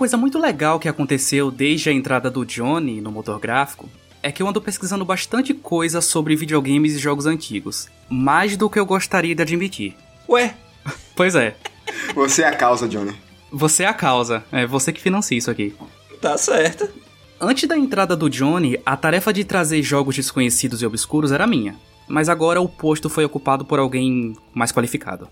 Uma coisa muito legal que aconteceu desde a entrada do Johnny no motor gráfico é que eu ando pesquisando bastante coisa sobre videogames e jogos antigos. Mais do que eu gostaria de admitir. Ué? Pois é. Você é a causa, Johnny. Você é a causa. É você que financia isso aqui. Tá certo. Antes da entrada do Johnny, a tarefa de trazer jogos desconhecidos e obscuros era minha. Mas agora o posto foi ocupado por alguém mais qualificado.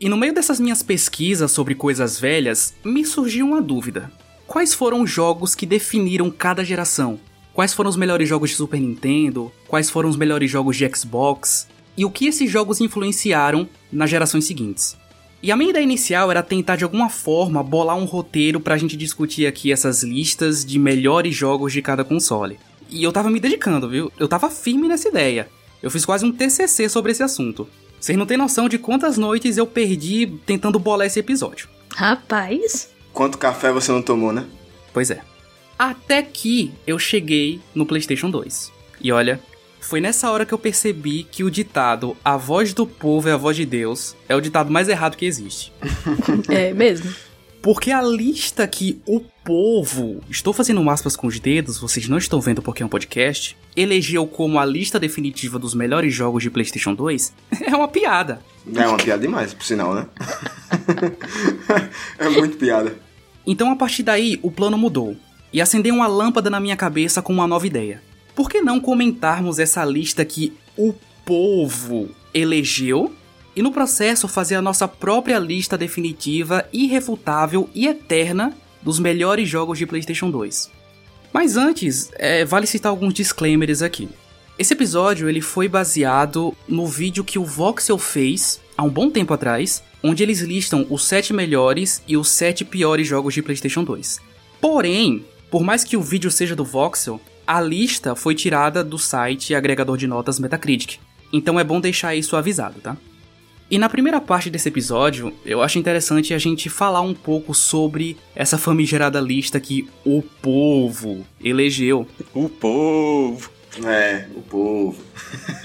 E no meio dessas minhas pesquisas sobre coisas velhas, me surgiu uma dúvida. Quais foram os jogos que definiram cada geração? Quais foram os melhores jogos de Super Nintendo? Quais foram os melhores jogos de Xbox? E o que esses jogos influenciaram nas gerações seguintes? E a minha ideia inicial era tentar de alguma forma bolar um roteiro pra gente discutir aqui essas listas de melhores jogos de cada console. E eu tava me dedicando, viu? Eu tava firme nessa ideia. Eu fiz quase um TCC sobre esse assunto. Vocês não têm noção de quantas noites eu perdi tentando bolar esse episódio. Rapaz. Quanto café você não tomou, né? Pois é. Até que eu cheguei no PlayStation 2. E olha, foi nessa hora que eu percebi que o ditado A voz do povo é a voz de Deus é o ditado mais errado que existe. é mesmo? Porque a lista que o povo, estou fazendo aspas com os dedos, vocês não estão vendo porque é um podcast, elegeu como a lista definitiva dos melhores jogos de PlayStation 2 é uma piada. É uma piada demais, por sinal, né? é muito piada. Então a partir daí o plano mudou e acendeu uma lâmpada na minha cabeça com uma nova ideia. Por que não comentarmos essa lista que o povo elegeu e no processo fazer a nossa própria lista definitiva, irrefutável e eterna dos melhores jogos de PlayStation 2? Mas antes, é, vale citar alguns disclaimers aqui. Esse episódio ele foi baseado no vídeo que o Voxel fez há um bom tempo atrás, onde eles listam os 7 melhores e os 7 piores jogos de PlayStation 2. Porém, por mais que o vídeo seja do Voxel, a lista foi tirada do site agregador de notas Metacritic. Então é bom deixar isso avisado, tá? E na primeira parte desse episódio, eu acho interessante a gente falar um pouco sobre essa famigerada lista que o povo elegeu. O povo! É, o povo.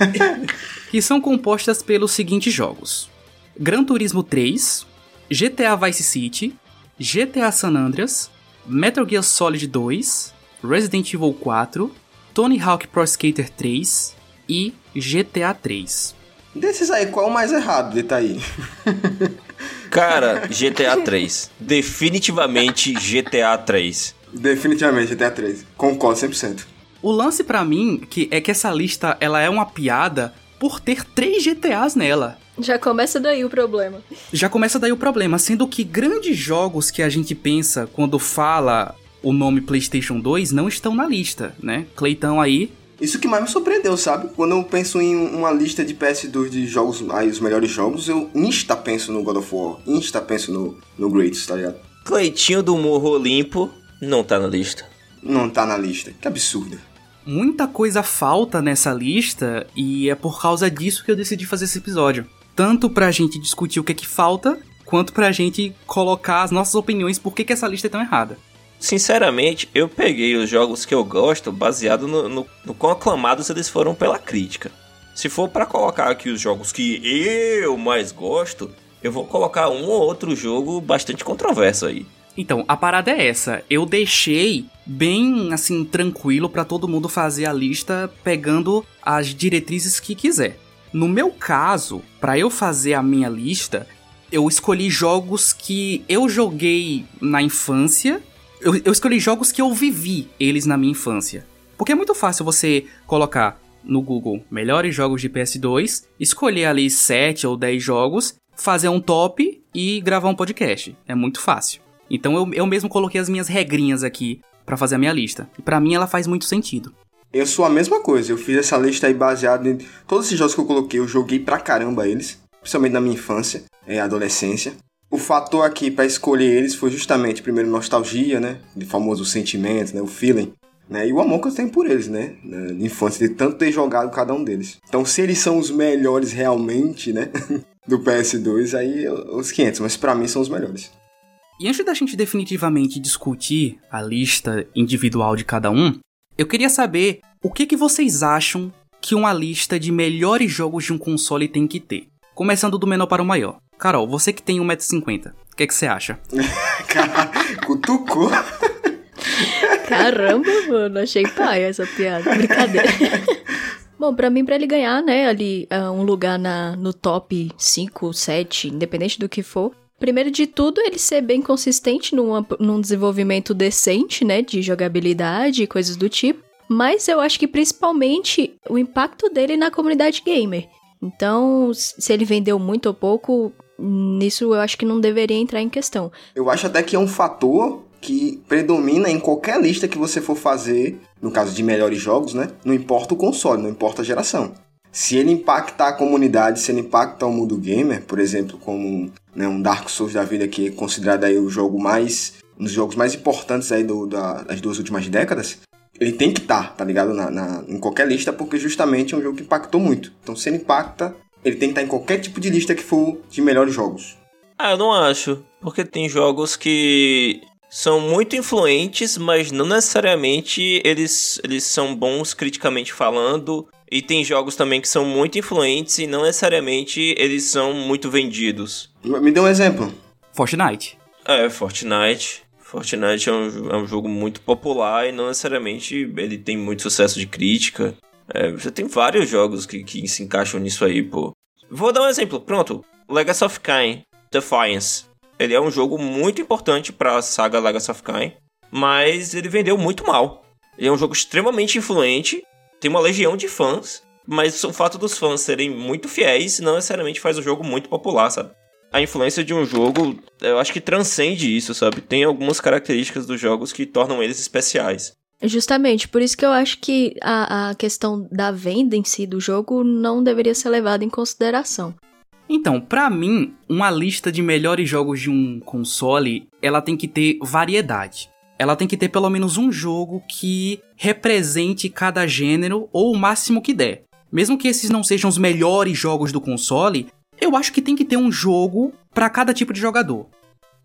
que são compostas pelos seguintes jogos: Gran Turismo 3, GTA Vice City, GTA San Andreas, Metal Gear Solid 2, Resident Evil 4, Tony Hawk Pro Skater 3 e GTA 3. Desses aí, qual o mais errado de tá aí? Cara, GTA 3. Definitivamente GTA 3. Definitivamente GTA 3. Concordo 100%. O lance para mim que é que essa lista ela é uma piada por ter três GTAs nela. Já começa daí o problema. Já começa daí o problema, sendo que grandes jogos que a gente pensa quando fala o nome PlayStation 2 não estão na lista, né? Cleitão aí. Isso que mais me surpreendeu, sabe? Quando eu penso em uma lista de PS2 de jogos, aí os melhores jogos, eu insta penso no God of War, insta penso no, no Greats, tá ligado? Cleitinho do Morro Olimpo não tá na lista. Não tá na lista. Que absurdo. Muita coisa falta nessa lista e é por causa disso que eu decidi fazer esse episódio. Tanto pra gente discutir o que é que falta, quanto pra gente colocar as nossas opiniões por que, que essa lista é tão errada. Sinceramente, eu peguei os jogos que eu gosto baseado no, no, no quão aclamados eles foram pela crítica. Se for para colocar aqui os jogos que eu mais gosto, eu vou colocar um ou outro jogo bastante controverso aí. Então, a parada é essa. Eu deixei bem assim tranquilo para todo mundo fazer a lista pegando as diretrizes que quiser. No meu caso, para eu fazer a minha lista, eu escolhi jogos que eu joguei na infância eu, eu escolhi jogos que eu vivi eles na minha infância. Porque é muito fácil você colocar no Google melhores jogos de PS2, escolher ali 7 ou 10 jogos, fazer um top e gravar um podcast. É muito fácil. Então eu, eu mesmo coloquei as minhas regrinhas aqui para fazer a minha lista. E para mim ela faz muito sentido. Eu sou a mesma coisa, eu fiz essa lista aí baseada em todos esses jogos que eu coloquei, eu joguei pra caramba eles, principalmente na minha infância e adolescência. O fator aqui para escolher eles foi justamente, primeiro, nostalgia, né? De famoso sentimento, né? O feeling. Né? E o amor que eu tenho por eles, né? De infância, de tanto ter jogado cada um deles. Então, se eles são os melhores realmente, né? Do PS2, aí os 500, mas para mim são os melhores. E antes da gente definitivamente discutir a lista individual de cada um, eu queria saber o que, que vocês acham que uma lista de melhores jogos de um console tem que ter. Começando do menor para o maior. Carol, você que tem 1,50m, O que, que você acha? Cutucou. Caramba, mano, achei pai essa piada. Brincadeira. Bom, pra mim, pra ele ganhar, né, ali, uh, um lugar na, no top 5, 7, independente do que for, primeiro de tudo, ele ser bem consistente num, num desenvolvimento decente, né, de jogabilidade e coisas do tipo. Mas eu acho que principalmente o impacto dele na comunidade gamer. Então, se ele vendeu muito ou pouco, nisso eu acho que não deveria entrar em questão. Eu acho até que é um fator que predomina em qualquer lista que você for fazer, no caso de melhores jogos, né? Não importa o console, não importa a geração. Se ele impactar a comunidade, se ele impactar o mundo gamer, por exemplo, como né, um Dark Souls da vida que é considerado aí o jogo mais um dos jogos mais importantes aí do, da, das duas últimas décadas, ele tem que estar, tá, tá ligado? Na, na, em qualquer lista, porque justamente é um jogo que impactou muito. Então, se ele impacta, ele tem que estar em qualquer tipo de lista que for de melhores jogos. Ah, eu não acho. Porque tem jogos que são muito influentes, mas não necessariamente eles, eles são bons criticamente falando. E tem jogos também que são muito influentes e não necessariamente eles são muito vendidos. Me dê um exemplo. Fortnite. É, Fortnite. Fortnite é um, é um jogo muito popular e não necessariamente ele tem muito sucesso de crítica. É, você tem vários jogos que, que se encaixam nisso aí, pô. Vou dar um exemplo. Pronto. Legacy of Kain, Defiance. Ele é um jogo muito importante para a saga Legacy of Kain, mas ele vendeu muito mal. Ele é um jogo extremamente influente, tem uma legião de fãs, mas o fato dos fãs serem muito fiéis não necessariamente faz o jogo muito popular, sabe? A influência de um jogo, eu acho que transcende isso, sabe? Tem algumas características dos jogos que tornam eles especiais. Justamente, por isso que eu acho que a, a questão da venda em si do jogo não deveria ser levada em consideração. Então, para mim, uma lista de melhores jogos de um console, ela tem que ter variedade. Ela tem que ter pelo menos um jogo que represente cada gênero ou o máximo que der. Mesmo que esses não sejam os melhores jogos do console, eu acho que tem que ter um jogo para cada tipo de jogador.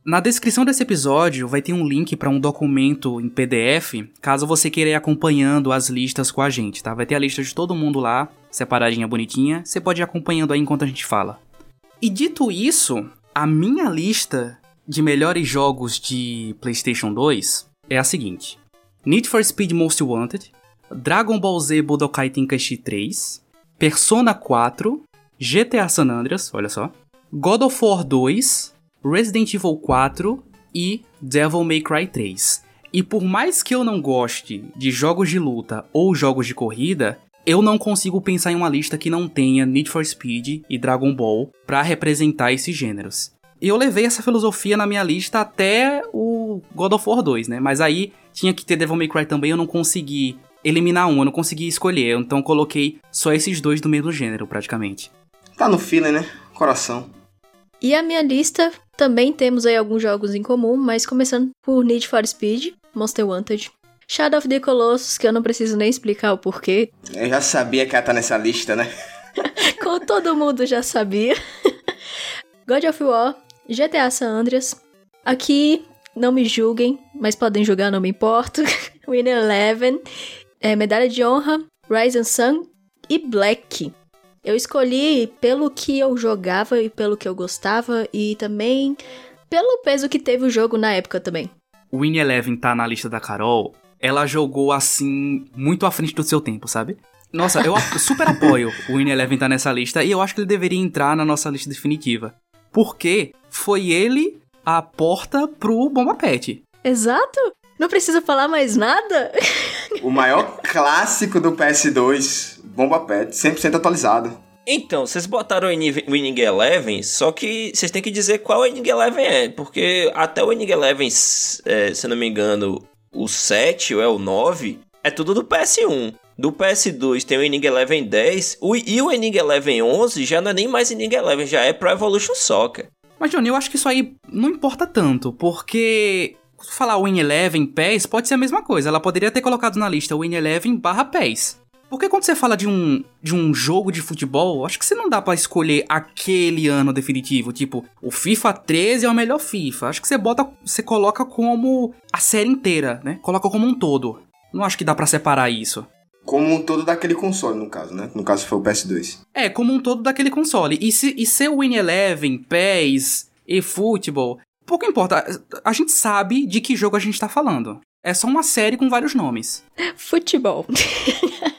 Na descrição desse episódio vai ter um link para um documento em PDF, caso você queira ir acompanhando as listas com a gente, tá? Vai ter a lista de todo mundo lá, separadinha bonitinha, você pode ir acompanhando aí enquanto a gente fala. E dito isso, a minha lista de melhores jogos de PlayStation 2 é a seguinte: Need for Speed Most Wanted, Dragon Ball Z Budokai Tenkaichi 3, Persona 4, GTA San Andreas, olha só, God of War 2, Resident Evil 4 e Devil May Cry 3. E por mais que eu não goste de jogos de luta ou jogos de corrida, eu não consigo pensar em uma lista que não tenha Need for Speed e Dragon Ball para representar esses gêneros. E eu levei essa filosofia na minha lista até o God of War 2, né? Mas aí tinha que ter Devil May Cry também, eu não consegui eliminar um, eu não consegui escolher, então coloquei só esses dois do mesmo gênero, praticamente. Tá no feeling, né? Coração. E a minha lista também temos aí alguns jogos em comum, mas começando por Need for Speed, Monster Wanted, Shadow of the Colossus, que eu não preciso nem explicar o porquê. Eu já sabia que ela tá nessa lista, né? Como todo mundo já sabia. God of War, GTA San Andreas. Aqui, não me julguem, mas podem julgar, não me importo. Winner Eleven, é, Medalha de Honra, Rise and Sun e Black. Eu escolhi pelo que eu jogava e pelo que eu gostava e também pelo peso que teve o jogo na época também. O Win Eleven tá na lista da Carol ela jogou assim, muito à frente do seu tempo, sabe? Nossa, eu super apoio o Win Eleven tá nessa lista e eu acho que ele deveria entrar na nossa lista definitiva. Porque foi ele a porta pro Bomba Pet. Exato! Não precisa falar mais nada? O maior clássico do PS2, Bomba Pet, 100% atualizado. Então, vocês botaram o Winning Eleven, só que vocês têm que dizer qual Winning Eleven é, porque até o Winning Eleven, é, se não me engano, o 7 ou é o 9, é tudo do PS1. Do PS2 tem o Inning Eleven 10 o, e o Inning Eleven 11 já não é nem mais Inning Eleven, já é Pro Evolution Soccer. Mas, Johnny, eu acho que isso aí não importa tanto, porque falar Win Eleven PES pode ser a mesma coisa. Ela poderia ter colocado na lista Win Eleven barra PES. Porque quando você fala de um, de um jogo de futebol, acho que você não dá para escolher aquele ano definitivo. Tipo, o FIFA 13 é o melhor FIFA. Acho que você bota, você coloca como a série inteira, né? Coloca como um todo. Não acho que dá para separar isso. Como um todo daquele console, no caso, né? No caso foi o PS2. É, como um todo daquele console. E, se, e ser Win Eleven, PES e Football Pouco importa, a gente sabe de que jogo a gente tá falando. É só uma série com vários nomes. Futebol.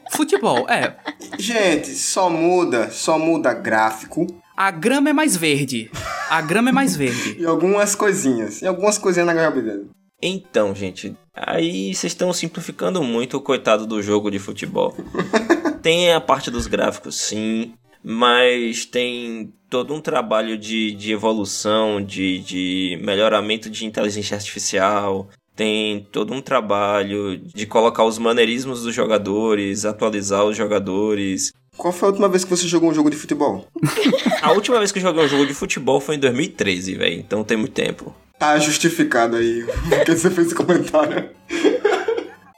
Futebol, é. Gente, só muda, só muda gráfico A grama é mais verde. A grama é mais verde. e algumas coisinhas. E algumas coisinhas na jogabilidade. Então, gente, aí vocês estão simplificando muito o coitado do jogo de futebol. tem a parte dos gráficos, sim, mas tem todo um trabalho de, de evolução, de, de melhoramento de inteligência artificial. Tem todo um trabalho de colocar os maneirismos dos jogadores, atualizar os jogadores. Qual foi a última vez que você jogou um jogo de futebol? A última vez que eu joguei um jogo de futebol foi em 2013, velho. Então tem muito tempo. Tá justificado aí porque você fez esse comentário.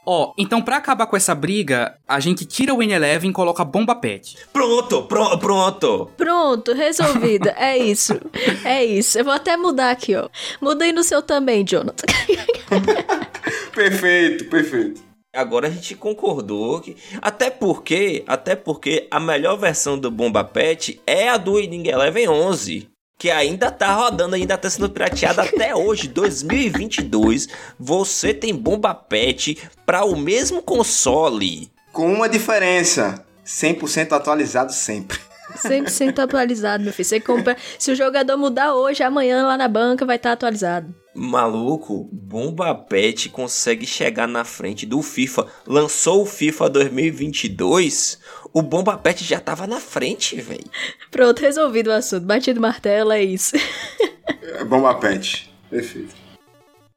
Ó, então pra acabar com essa briga, a gente tira o N11 e coloca Bomba Pet. Pronto, pro, pronto. Pronto, resolvido. É isso. É isso. Eu vou até mudar aqui, ó. Mudei no seu também, Jonathan. Perfeito, perfeito. Agora a gente concordou que. Até porque. Até porque a melhor versão do Bomba Pet é a do Winning Eleven 11. Que ainda tá rodando, ainda tá sendo pirateada até hoje, 2022. Você tem Bomba Pet para o mesmo console. Com uma diferença: 100% atualizado sempre. 100% atualizado, meu filho. Você compra. Se o jogador mudar hoje, amanhã lá na banca vai estar atualizado. Maluco, Bomba Pet consegue chegar na frente do FIFA. Lançou o FIFA 2022, o Bomba Pet já tava na frente, velho. Pronto, resolvido o assunto. Batido martelo, é isso. É Bomba Pet. Perfeito.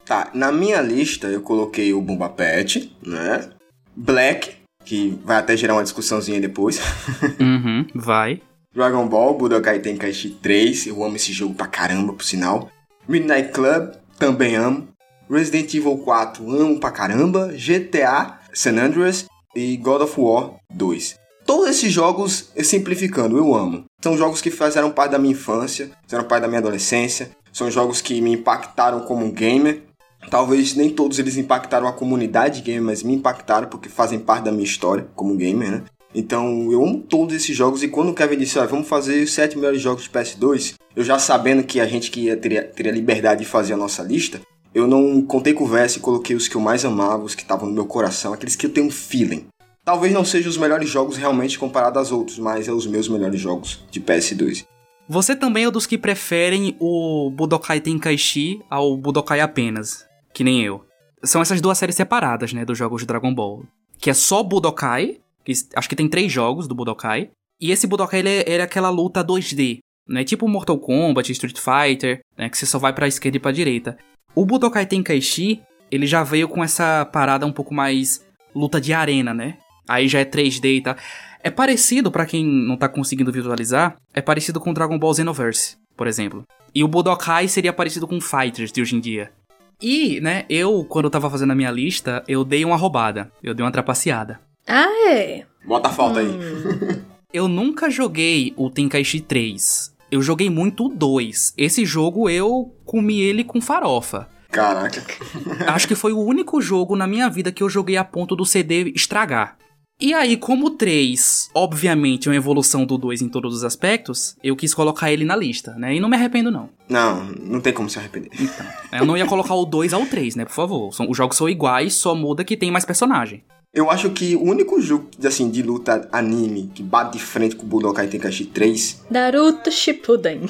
Tá, na minha lista eu coloquei o Bomba Pet, né? Black, que vai até gerar uma discussãozinha depois. Uhum, vai. Dragon Ball, Budokai Tenkaichi 3, eu amo esse jogo pra caramba, por sinal. Midnight Club, também amo. Resident Evil 4, amo pra caramba. GTA, San Andreas e God of War 2. Todos esses jogos, simplificando, eu amo. São jogos que fizeram parte da minha infância, fizeram parte da minha adolescência. São jogos que me impactaram como um gamer. Talvez nem todos eles impactaram a comunidade gamer, mas me impactaram porque fazem parte da minha história como gamer, né? Então eu amo todos esses jogos e quando o Kevin disse, ah, vamos fazer os 7 melhores jogos de PS2, eu já sabendo que a gente ia, teria, teria liberdade de fazer a nossa lista, eu não contei conversa e coloquei os que eu mais amava, os que estavam no meu coração, aqueles que eu tenho um feeling. Talvez não sejam os melhores jogos realmente comparado aos outros, mas é os meus melhores jogos de PS2. Você também é dos que preferem o Budokai Tenkaichi ao Budokai apenas, que nem eu. São essas duas séries separadas, né, dos jogos de Dragon Ball. Que é só Budokai, que acho que tem três jogos do Budokai. E esse Budokai, ele é, é aquela luta 2D, né, tipo Mortal Kombat, Street Fighter, né, que você só vai pra esquerda e pra direita. O Budokai Tenkaichi, ele já veio com essa parada um pouco mais luta de arena, né? Aí já é 3D e tal. É parecido, pra quem não tá conseguindo visualizar, é parecido com Dragon Ball Xenoverse, por exemplo. E o Budokai seria parecido com Fighters de hoje em dia. E, né, eu, quando eu tava fazendo a minha lista, eu dei uma roubada. Eu dei uma trapaceada. Ah, é? Bota a falta aí. Eu nunca joguei o Tenkaichi 3. Eu joguei muito o 2. Esse jogo eu comi ele com farofa. Caraca. Acho que foi o único jogo na minha vida que eu joguei a ponto do CD estragar. E aí, como o 3, obviamente, é uma evolução do 2 em todos os aspectos, eu quis colocar ele na lista, né? E não me arrependo, não. Não, não tem como se arrepender. Então, eu não ia colocar o 2 ao 3, né? Por favor. Os jogos são iguais, só muda que tem mais personagem. Eu acho que o único jogo assim, de luta anime que bate de frente com o Budokai Tenkaichi 3 Naruto Shippuden.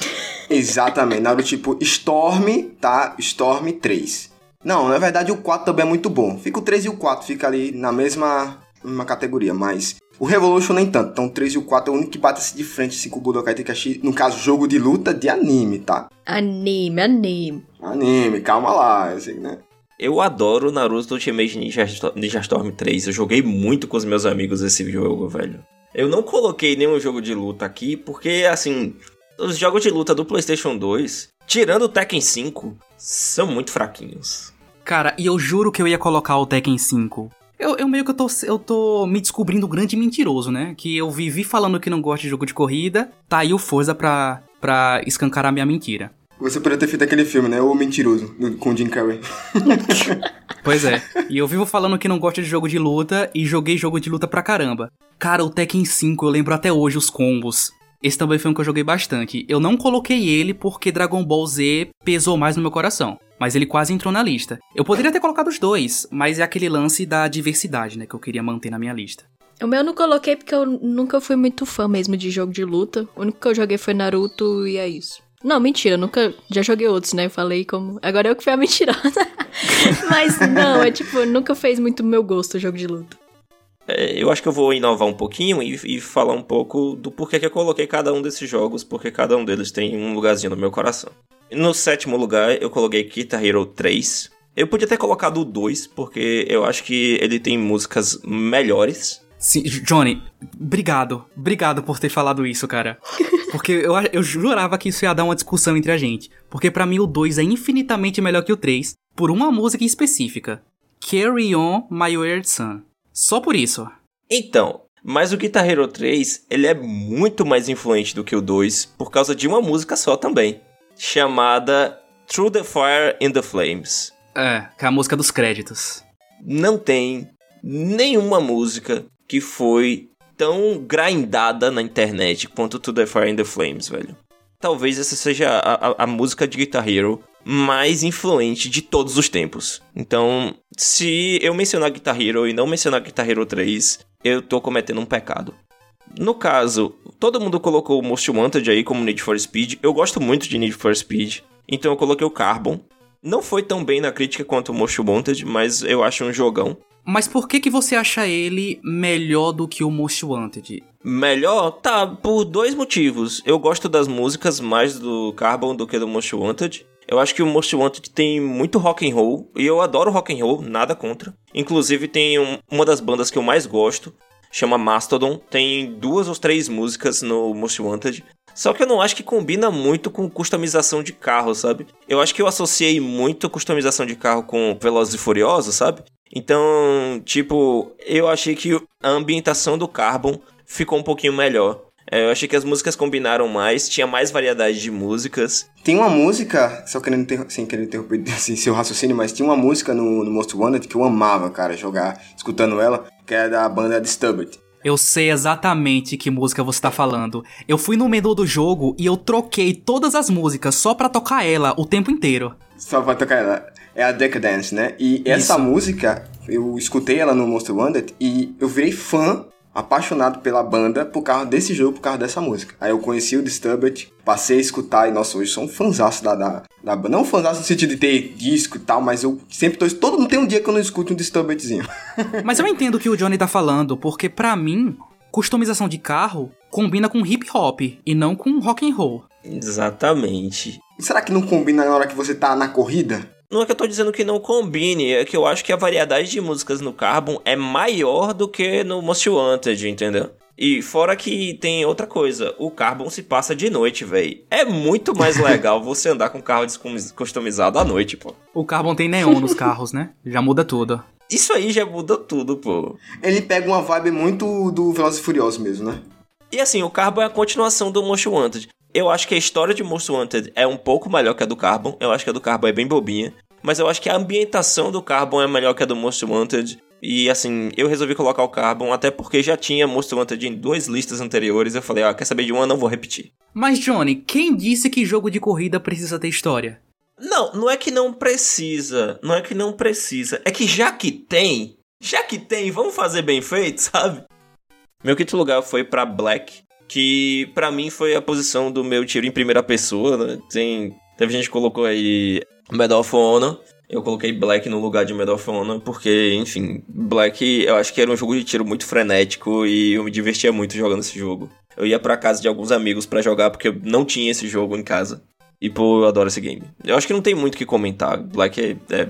Exatamente, Naruto tipo Storm, tá? Storm 3. Não, na verdade o 4 também é muito bom. Fica o 3 e o 4, fica ali na mesma, mesma categoria, mas o Revolution nem tanto. Então o 3 e o 4 é o único que bate assim de frente assim, com o Budokai Tenkaichi, no caso jogo de luta de anime, tá? Anime, anime. Anime, calma lá, assim, né? Eu adoro Naruto Ultimate Ninja, Ninja Storm 3. Eu joguei muito com os meus amigos esse jogo, velho. Eu não coloquei nenhum jogo de luta aqui, porque, assim, os jogos de luta do PlayStation 2, tirando o Tekken 5, são muito fraquinhos. Cara, e eu juro que eu ia colocar o Tekken 5. Eu, eu meio que eu tô, eu tô me descobrindo grande mentiroso, né? Que eu vivi falando que não gosto de jogo de corrida, tá aí o Forza pra, pra escancarar minha mentira. Você poderia ter feito aquele filme, né? O Mentiroso, com o Jim Carrey. Pois é. e eu vivo falando que não gosto de jogo de luta e joguei jogo de luta pra caramba. Cara, o Tekken 5 eu lembro até hoje os combos. esse também foi um que eu joguei bastante. Eu não coloquei ele porque Dragon Ball Z pesou mais no meu coração. Mas ele quase entrou na lista. Eu poderia ter colocado os dois, mas é aquele lance da diversidade, né? Que eu queria manter na minha lista. O meu eu não coloquei porque eu nunca fui muito fã mesmo de jogo de luta. O único que eu joguei foi Naruto e é isso. Não, mentira, nunca. Já joguei outros, né? Falei como. Agora eu que fui a mentirosa. Mas não, é tipo, nunca fez muito meu gosto o jogo de luta. É, eu acho que eu vou inovar um pouquinho e, e, falar um pouco do porquê que eu coloquei cada um desses jogos, porque cada um deles tem um lugarzinho no meu coração. No sétimo lugar, eu coloquei Guitar Hero 3. Eu podia ter colocado o 2, porque eu acho que ele tem músicas melhores. Sim, Johnny, obrigado. Obrigado por ter falado isso, cara. Porque eu, eu jurava que isso ia dar uma discussão entre a gente. Porque para mim o 2 é infinitamente melhor que o 3, por uma música específica. Carry On My Weird Son. Só por isso. Então, mas o Guitar Hero 3, ele é muito mais influente do que o 2 por causa de uma música só também, chamada Through the Fire and the Flames. É, que é a música dos créditos. Não tem nenhuma música que foi tão grindada na internet quanto To The Fire and the Flames, velho. Talvez essa seja a, a, a música de Guitar Hero mais influente de todos os tempos. Então, se eu mencionar Guitar Hero e não mencionar Guitar Hero 3, eu tô cometendo um pecado. No caso, todo mundo colocou o Most Wanted aí como Need for Speed. Eu gosto muito de Need for Speed, então eu coloquei o Carbon. Não foi tão bem na crítica quanto o Most Wanted, mas eu acho um jogão. Mas por que que você acha ele melhor do que o Most Wanted? Melhor? Tá, por dois motivos. Eu gosto das músicas mais do Carbon do que do Most Wanted. Eu acho que o Most Wanted tem muito rock and roll e eu adoro rock and roll, nada contra. Inclusive tem um, uma das bandas que eu mais gosto, chama Mastodon, tem duas ou três músicas no Most Wanted. Só que eu não acho que combina muito com customização de carro, sabe? Eu acho que eu associei muito customização de carro com Velozes e Furiosos, sabe? Então, tipo, eu achei que a ambientação do Carbon ficou um pouquinho melhor. É, eu achei que as músicas combinaram mais, tinha mais variedade de músicas. Tem uma música, só querendo ter, sem querer interromper assim, seu raciocínio, mas tinha uma música no, no Most Wanted que eu amava, cara, jogar, escutando ela, que é da banda Disturbed. Eu sei exatamente que música você tá falando. Eu fui no menu do jogo e eu troquei todas as músicas só pra tocar ela o tempo inteiro. Só pra tocar ela. É a Decadence, né? E essa Isso. música, eu escutei ela no Most Wanted e eu virei fã apaixonado pela banda por causa desse jogo, por causa dessa música. Aí eu conheci o Disturbed, passei a escutar e, nossa, hoje sou um fanzaço da, da, da banda. Não um fanzaço no sentido de ter disco e tal, mas eu sempre tô... Todo não tem um dia que eu não escute um Disturbedzinho. mas eu entendo o que o Johnny tá falando, porque para mim, customização de carro combina com hip hop e não com rock and roll. Exatamente. E será que não combina na hora que você tá na corrida? Não é que eu tô dizendo que não combine, é que eu acho que a variedade de músicas no Carbon é maior do que no Most Wanted, entendeu? E fora que tem outra coisa, o Carbon se passa de noite, velho. É muito mais legal você andar com carro customizado à noite, pô. O Carbon tem neon nos carros, né? Já muda tudo. Isso aí já muda tudo, pô. Ele pega uma vibe muito do Velozes e Furiosos mesmo, né? E assim, o Carbon é a continuação do Most Wanted. Eu acho que a história de Most Wanted é um pouco melhor que a do Carbon. Eu acho que a do Carbon é bem bobinha. Mas eu acho que a ambientação do Carbon é melhor que a do Most Wanted. E assim, eu resolvi colocar o Carbon até porque já tinha Most Wanted em duas listas anteriores. Eu falei, ah, quer saber de uma? Não vou repetir. Mas, Johnny, quem disse que jogo de corrida precisa ter história? Não, não é que não precisa. Não é que não precisa. É que já que tem, já que tem, vamos fazer bem feito, sabe? Meu quinto lugar foi para Black, que para mim foi a posição do meu tiro em primeira pessoa, né? Tem, teve gente que colocou aí Medal of Honor. Eu coloquei Black no lugar de Medal of Honor porque, enfim, Black eu acho que era um jogo de tiro muito frenético e eu me divertia muito jogando esse jogo. Eu ia para casa de alguns amigos para jogar porque eu não tinha esse jogo em casa. E pô, eu adoro esse game. Eu acho que não tem muito o que comentar. Black é, é,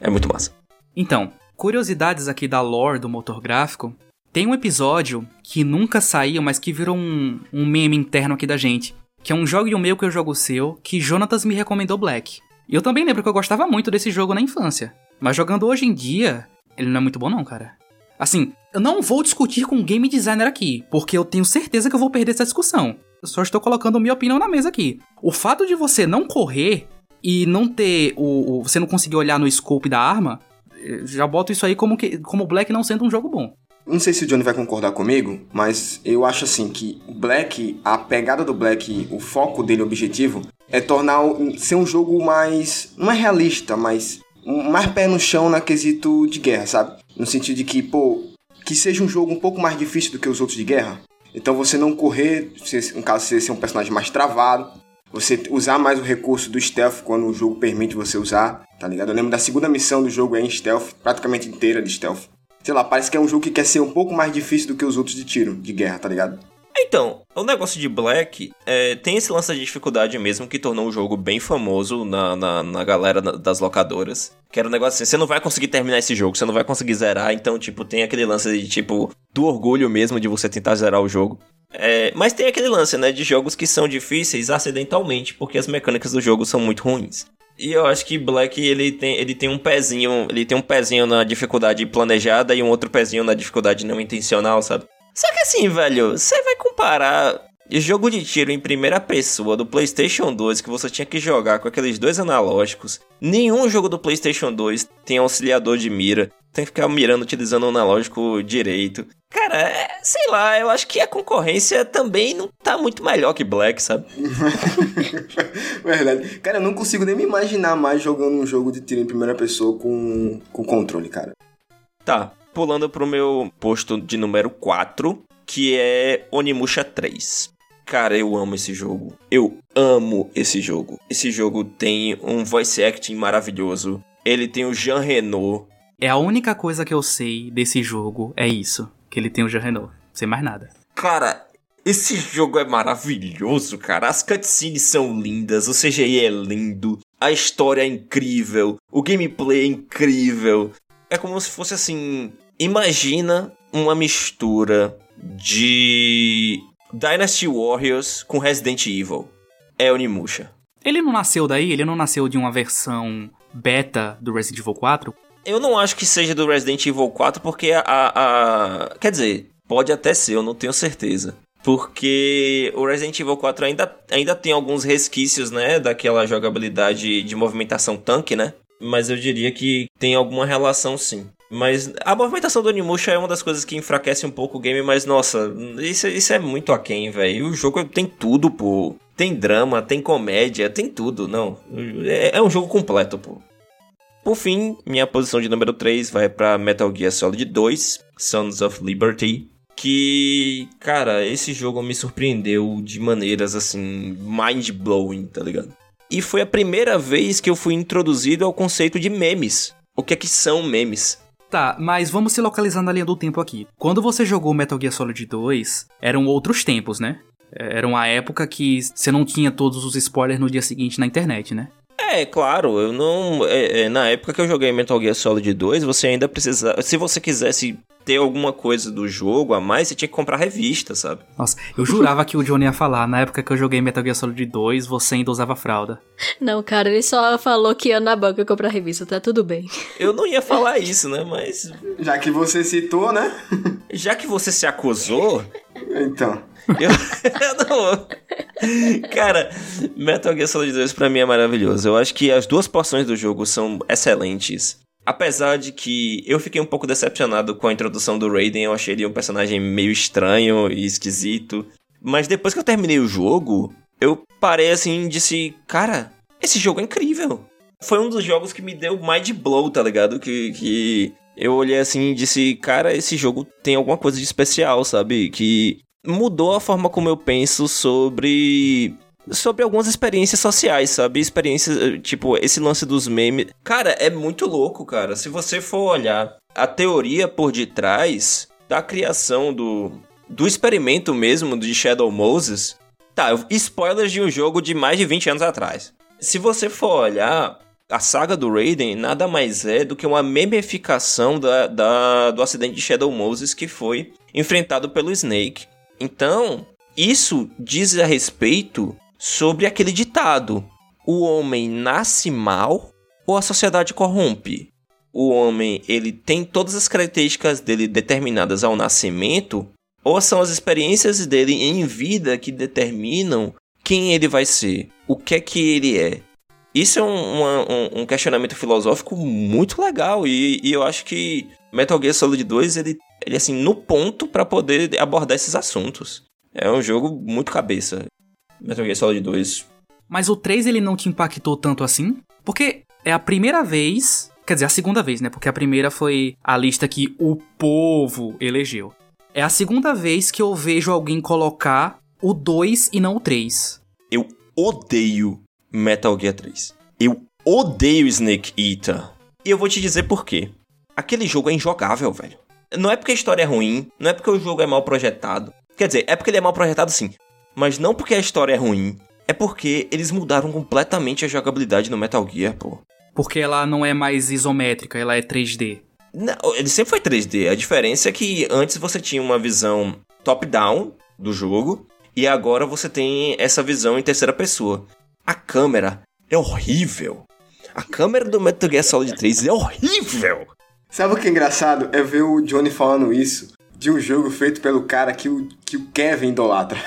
é muito massa. Então, curiosidades aqui da lore do motor gráfico. Tem um episódio que nunca saiu, mas que virou um, um meme interno aqui da gente. Que é um jogo o meu que eu jogo o seu, que Jonatas me recomendou Black. E eu também lembro que eu gostava muito desse jogo na infância. Mas jogando hoje em dia, ele não é muito bom não, cara. Assim, eu não vou discutir com um game designer aqui, porque eu tenho certeza que eu vou perder essa discussão. Eu só estou colocando minha opinião na mesa aqui. O fato de você não correr e não ter o, o você não conseguir olhar no scope da arma, eh, já boto isso aí como que como Black não sendo um jogo bom. Não sei se o Johnny vai concordar comigo, mas eu acho assim que o Black, a pegada do Black, o foco dele, o objetivo, é tornar ser um jogo mais. não é realista, mas mais pé no chão na quesito de guerra, sabe? No sentido de que, pô, que seja um jogo um pouco mais difícil do que os outros de guerra. Então você não correr, no caso você ser um personagem mais travado, você usar mais o recurso do stealth quando o jogo permite você usar, tá ligado? Eu lembro da segunda missão do jogo é em stealth, praticamente inteira de stealth. Sei lá, parece que é um jogo que quer ser um pouco mais difícil do que os outros de tiro, de guerra, tá ligado? Então, o negócio de Black é, tem esse lance de dificuldade mesmo que tornou o jogo bem famoso na, na, na galera das locadoras. Que era um negócio assim, você não vai conseguir terminar esse jogo, você não vai conseguir zerar, então, tipo, tem aquele lance de, tipo, do orgulho mesmo de você tentar zerar o jogo. É, mas tem aquele lance, né, de jogos que são difíceis acidentalmente, porque as mecânicas do jogo são muito ruins. E eu acho que Black ele tem, ele tem um pezinho, ele tem um pezinho na dificuldade planejada e um outro pezinho na dificuldade não intencional, sabe? Só que assim, velho, você vai comparar jogo de tiro em primeira pessoa do PlayStation 2 que você tinha que jogar com aqueles dois analógicos. Nenhum jogo do PlayStation 2 tem auxiliador de mira. Tem que ficar mirando utilizando o analógico direito. Cara, é, sei lá, eu acho que a concorrência também não tá muito melhor que Black, sabe? Verdade. Cara, eu não consigo nem me imaginar mais jogando um jogo de tiro em primeira pessoa com, com controle, cara. Tá, pulando pro meu posto de número 4, que é Onimusha 3. Cara, eu amo esse jogo. Eu amo esse jogo. Esse jogo tem um voice acting maravilhoso. Ele tem o Jean Renault. É a única coisa que eu sei desse jogo, é isso. Que ele tem o Jean Renault. Sem mais nada. Cara, esse jogo é maravilhoso, cara. As cutscenes são lindas, o CGI é lindo, a história é incrível, o gameplay é incrível. É como se fosse assim, Imagina uma mistura de Dynasty Warriors com Resident Evil. É Onimusha. Ele não nasceu daí? Ele não nasceu de uma versão beta do Resident Evil 4? Eu não acho que seja do Resident Evil 4 porque a, a, a... Quer dizer, pode até ser, eu não tenho certeza. Porque o Resident Evil 4 ainda, ainda tem alguns resquícios, né? Daquela jogabilidade de movimentação tanque, né? Mas eu diria que tem alguma relação sim. Mas a movimentação do Onimusha é uma das coisas que enfraquece um pouco o game, mas nossa, isso, isso é muito aquém, velho. O jogo tem tudo, pô. Tem drama, tem comédia, tem tudo, não. É, é um jogo completo, pô. Por fim, minha posição de número 3 vai para Metal Gear Solid 2, Sons of Liberty. Que, cara, esse jogo me surpreendeu de maneiras assim, mind-blowing, tá ligado? E foi a primeira vez que eu fui introduzido ao conceito de memes. O que é que são memes? Tá, mas vamos se localizar na linha do tempo aqui. Quando você jogou Metal Gear Solid 2, eram outros tempos, né? É, era uma época que você não tinha todos os spoilers no dia seguinte na internet, né? É, claro, eu não. É, é, na época que eu joguei Metal Gear Solid 2, você ainda precisava. Se você quisesse ter alguma coisa do jogo a mais, você tinha que comprar revista, sabe? Nossa, eu jurava que o Johnny ia falar. Na época que eu joguei Metal Gear Solid 2, você ainda usava fralda. Não, cara, ele só falou que ia na banca comprar revista, tá tudo bem. Eu não ia falar isso, né? Mas. Já que você citou, né? Já que você se acusou. Então. Eu, eu não. Cara, Metal Gear Solid 2 pra mim é maravilhoso. Eu acho que as duas porções do jogo são excelentes. Apesar de que eu fiquei um pouco decepcionado com a introdução do Raiden, eu achei ele um personagem meio estranho e esquisito. Mas depois que eu terminei o jogo, eu parei assim e disse: Cara, esse jogo é incrível. Foi um dos jogos que me deu mind blow, tá ligado? Que, que eu olhei assim e disse: Cara, esse jogo tem alguma coisa de especial, sabe? Que mudou a forma como eu penso sobre sobre algumas experiências sociais, sabe? Experiências, eh, tipo, esse lance dos memes. Cara, é muito louco, cara. Se você for olhar a teoria por detrás da criação do, do experimento mesmo de Shadow Moses. Tá, spoilers de um jogo de mais de 20 anos atrás. Se você for olhar, a saga do Raiden nada mais é do que uma memificação da, da, do acidente de Shadow Moses que foi enfrentado pelo Snake. Então, isso diz a respeito sobre aquele ditado: o homem nasce mal ou a sociedade corrompe? O homem, ele tem todas as características dele determinadas ao nascimento ou são as experiências dele em vida que determinam quem ele vai ser, o que é que ele é? Isso é um, um, um questionamento filosófico muito legal e, e, eu acho que Metal Gear Solid 2 ele ele assim no ponto para poder abordar esses assuntos. É um jogo muito cabeça. Metal Gear Solid 2. Mas o 3 ele não te impactou tanto assim? Porque é a primeira vez, quer dizer, a segunda vez, né? Porque a primeira foi a lista que o povo elegeu. É a segunda vez que eu vejo alguém colocar o 2 e não o 3. Eu odeio Metal Gear 3. Eu odeio Snake Eater. E eu vou te dizer por quê. Aquele jogo é injogável, velho. Não é porque a história é ruim, não é porque o jogo é mal projetado. Quer dizer, é porque ele é mal projetado sim. Mas não porque a história é ruim. É porque eles mudaram completamente a jogabilidade no Metal Gear, pô. Porque ela não é mais isométrica, ela é 3D. Não, ele sempre foi 3D. A diferença é que antes você tinha uma visão top-down do jogo e agora você tem essa visão em terceira pessoa. A câmera é horrível. A câmera do Metal Gear Solid 3 é horrível. Sabe o que é engraçado? É ver o Johnny falando isso de um jogo feito pelo cara que o, que o Kevin idolatra.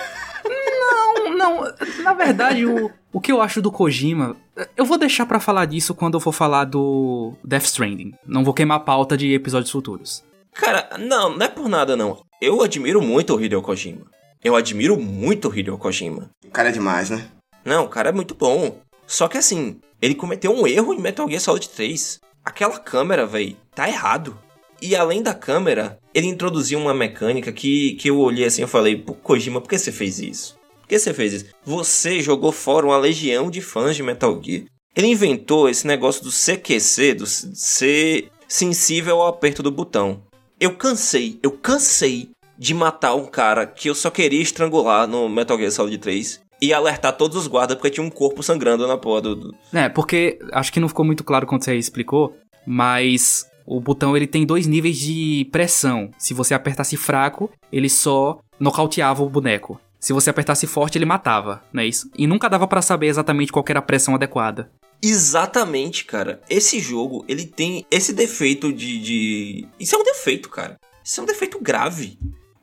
Não, não. Na verdade, o, o que eu acho do Kojima. Eu vou deixar para falar disso quando eu for falar do Death Stranding. Não vou queimar a pauta de episódios futuros. Cara, não, não é por nada não. Eu admiro muito o Hideo Kojima. Eu admiro muito o Hideo Kojima. O cara é demais, né? Não, o cara é muito bom. Só que assim, ele cometeu um erro em Metal Gear Solid 3. Aquela câmera, velho, tá errado. E além da câmera, ele introduziu uma mecânica que, que eu olhei assim e falei, Pô, Kojima, por que você fez isso? Por que você fez isso? Você jogou fora uma legião de fãs de Metal Gear. Ele inventou esse negócio do CQC, do ser sensível ao aperto do botão. Eu cansei, eu cansei de matar um cara que eu só queria estrangular no Metal Gear Solid 3 e alertar todos os guardas porque tinha um corpo sangrando na porra do, do... É, porque acho que não ficou muito claro quando você explicou, mas o botão ele tem dois níveis de pressão. Se você apertasse fraco, ele só nocauteava o boneco. Se você apertasse forte, ele matava, não é isso? E nunca dava para saber exatamente qual era a pressão adequada. Exatamente, cara. Esse jogo, ele tem esse defeito de, de... Isso é um defeito, cara. Isso é um defeito grave.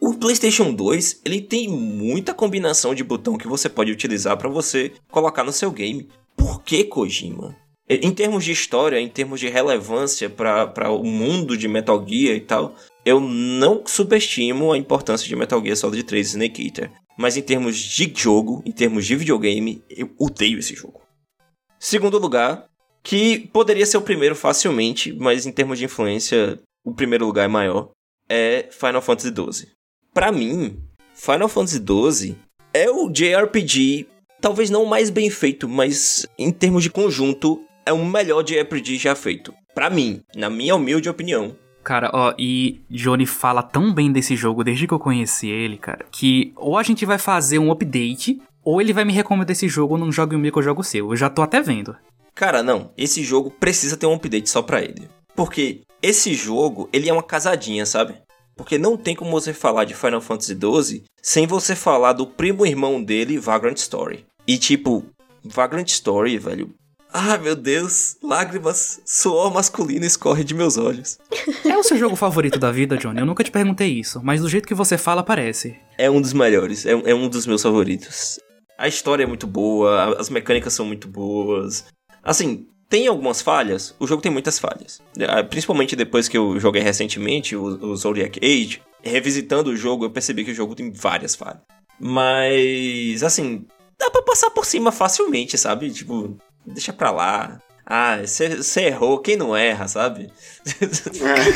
O PlayStation 2 ele tem muita combinação de botão que você pode utilizar para você colocar no seu game. Por que Kojima? Em termos de história, em termos de relevância para o mundo de Metal Gear e tal, eu não subestimo a importância de Metal Gear Solid 3 Snake Eater. Mas em termos de jogo, em termos de videogame, eu odeio esse jogo. Segundo lugar, que poderia ser o primeiro facilmente, mas em termos de influência, o primeiro lugar é maior, é Final Fantasy XII. Para mim, Final Fantasy XII é o JRPG, talvez não o mais bem feito, mas em termos de conjunto, é o melhor JRPG já feito. Para mim, na minha humilde opinião. Cara, ó, e Johnny fala tão bem desse jogo desde que eu conheci ele, cara, que ou a gente vai fazer um update, ou ele vai me recomendar esse jogo num jogo meu que eu jogo seu. Eu já tô até vendo. Cara, não, esse jogo precisa ter um update só pra ele. Porque esse jogo, ele é uma casadinha, sabe? Porque não tem como você falar de Final Fantasy XII sem você falar do primo irmão dele, Vagrant Story. E tipo, Vagrant Story, velho. Ah, meu Deus, lágrimas, suor masculino escorre de meus olhos. É o seu jogo favorito da vida, Johnny? Eu nunca te perguntei isso, mas do jeito que você fala, parece. É um dos melhores, é, é um dos meus favoritos. A história é muito boa, as mecânicas são muito boas. Assim, tem algumas falhas, o jogo tem muitas falhas. É, principalmente depois que eu joguei recentemente o, o Zodiac Age, revisitando o jogo, eu percebi que o jogo tem várias falhas. Mas, assim, dá pra passar por cima facilmente, sabe? Tipo, deixa pra lá. Ah, você errou, quem não erra, sabe? É,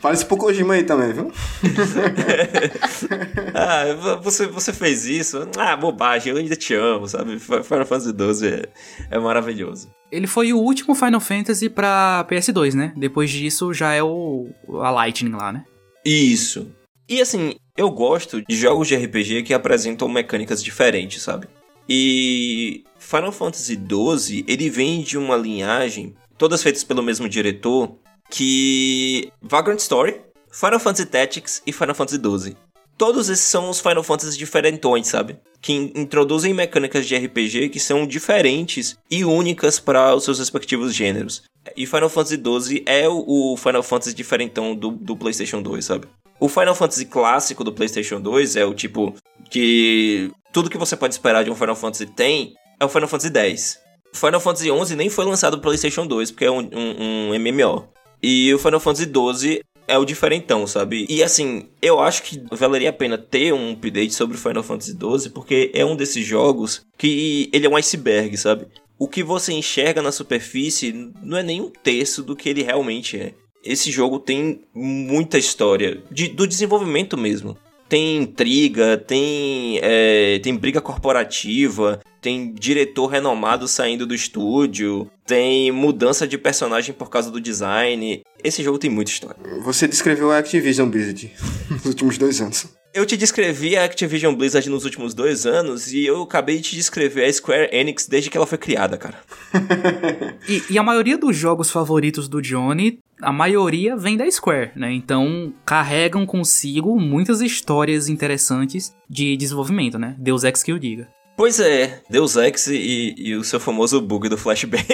fala isso pro Kojima aí também, viu? ah, você, você fez isso? Ah, bobagem, eu ainda te amo, sabe? Final Fantasy XII é, é maravilhoso. Ele foi o último Final Fantasy pra PS2, né? Depois disso já é o a Lightning lá, né? Isso. E assim, eu gosto de jogos de RPG que apresentam mecânicas diferentes, sabe? E Final Fantasy XII, ele vem de uma linhagem, todas feitas pelo mesmo diretor, que Vagrant Story, Final Fantasy Tactics e Final Fantasy XII. Todos esses são os Final Fantasy diferentões, sabe? Que introduzem mecânicas de RPG que são diferentes e únicas para os seus respectivos gêneros. E Final Fantasy XII é o Final Fantasy diferentão do, do PlayStation 2, sabe? O Final Fantasy clássico do PlayStation 2 é o tipo que tudo que você pode esperar de um Final Fantasy tem é o Final Fantasy X. Final Fantasy XI nem foi lançado pro PlayStation 2 porque é um, um, um MMO. E o Final Fantasy XII é o diferentão, sabe? E assim, eu acho que valeria a pena ter um update sobre o Final Fantasy XII, porque é um desses jogos que ele é um iceberg, sabe? O que você enxerga na superfície não é nem um terço do que ele realmente é. Esse jogo tem muita história, de, do desenvolvimento mesmo tem intriga, tem, é, tem briga corporativa, tem diretor renomado saindo do estúdio, tem mudança de personagem por causa do design. Esse jogo tem muita história. Você descreveu a Activision Blizzard nos últimos dois anos. Eu te descrevi a Activision Blizzard nos últimos dois anos e eu acabei de te descrever a Square Enix desde que ela foi criada, cara. e, e, a maioria dos jogos favoritos do Johnny, a maioria vem da Square, né? Então carregam consigo muitas histórias interessantes de desenvolvimento, né? Deus Ex que eu diga. Pois é, Deus Ex e, e o seu famoso bug do flashbang.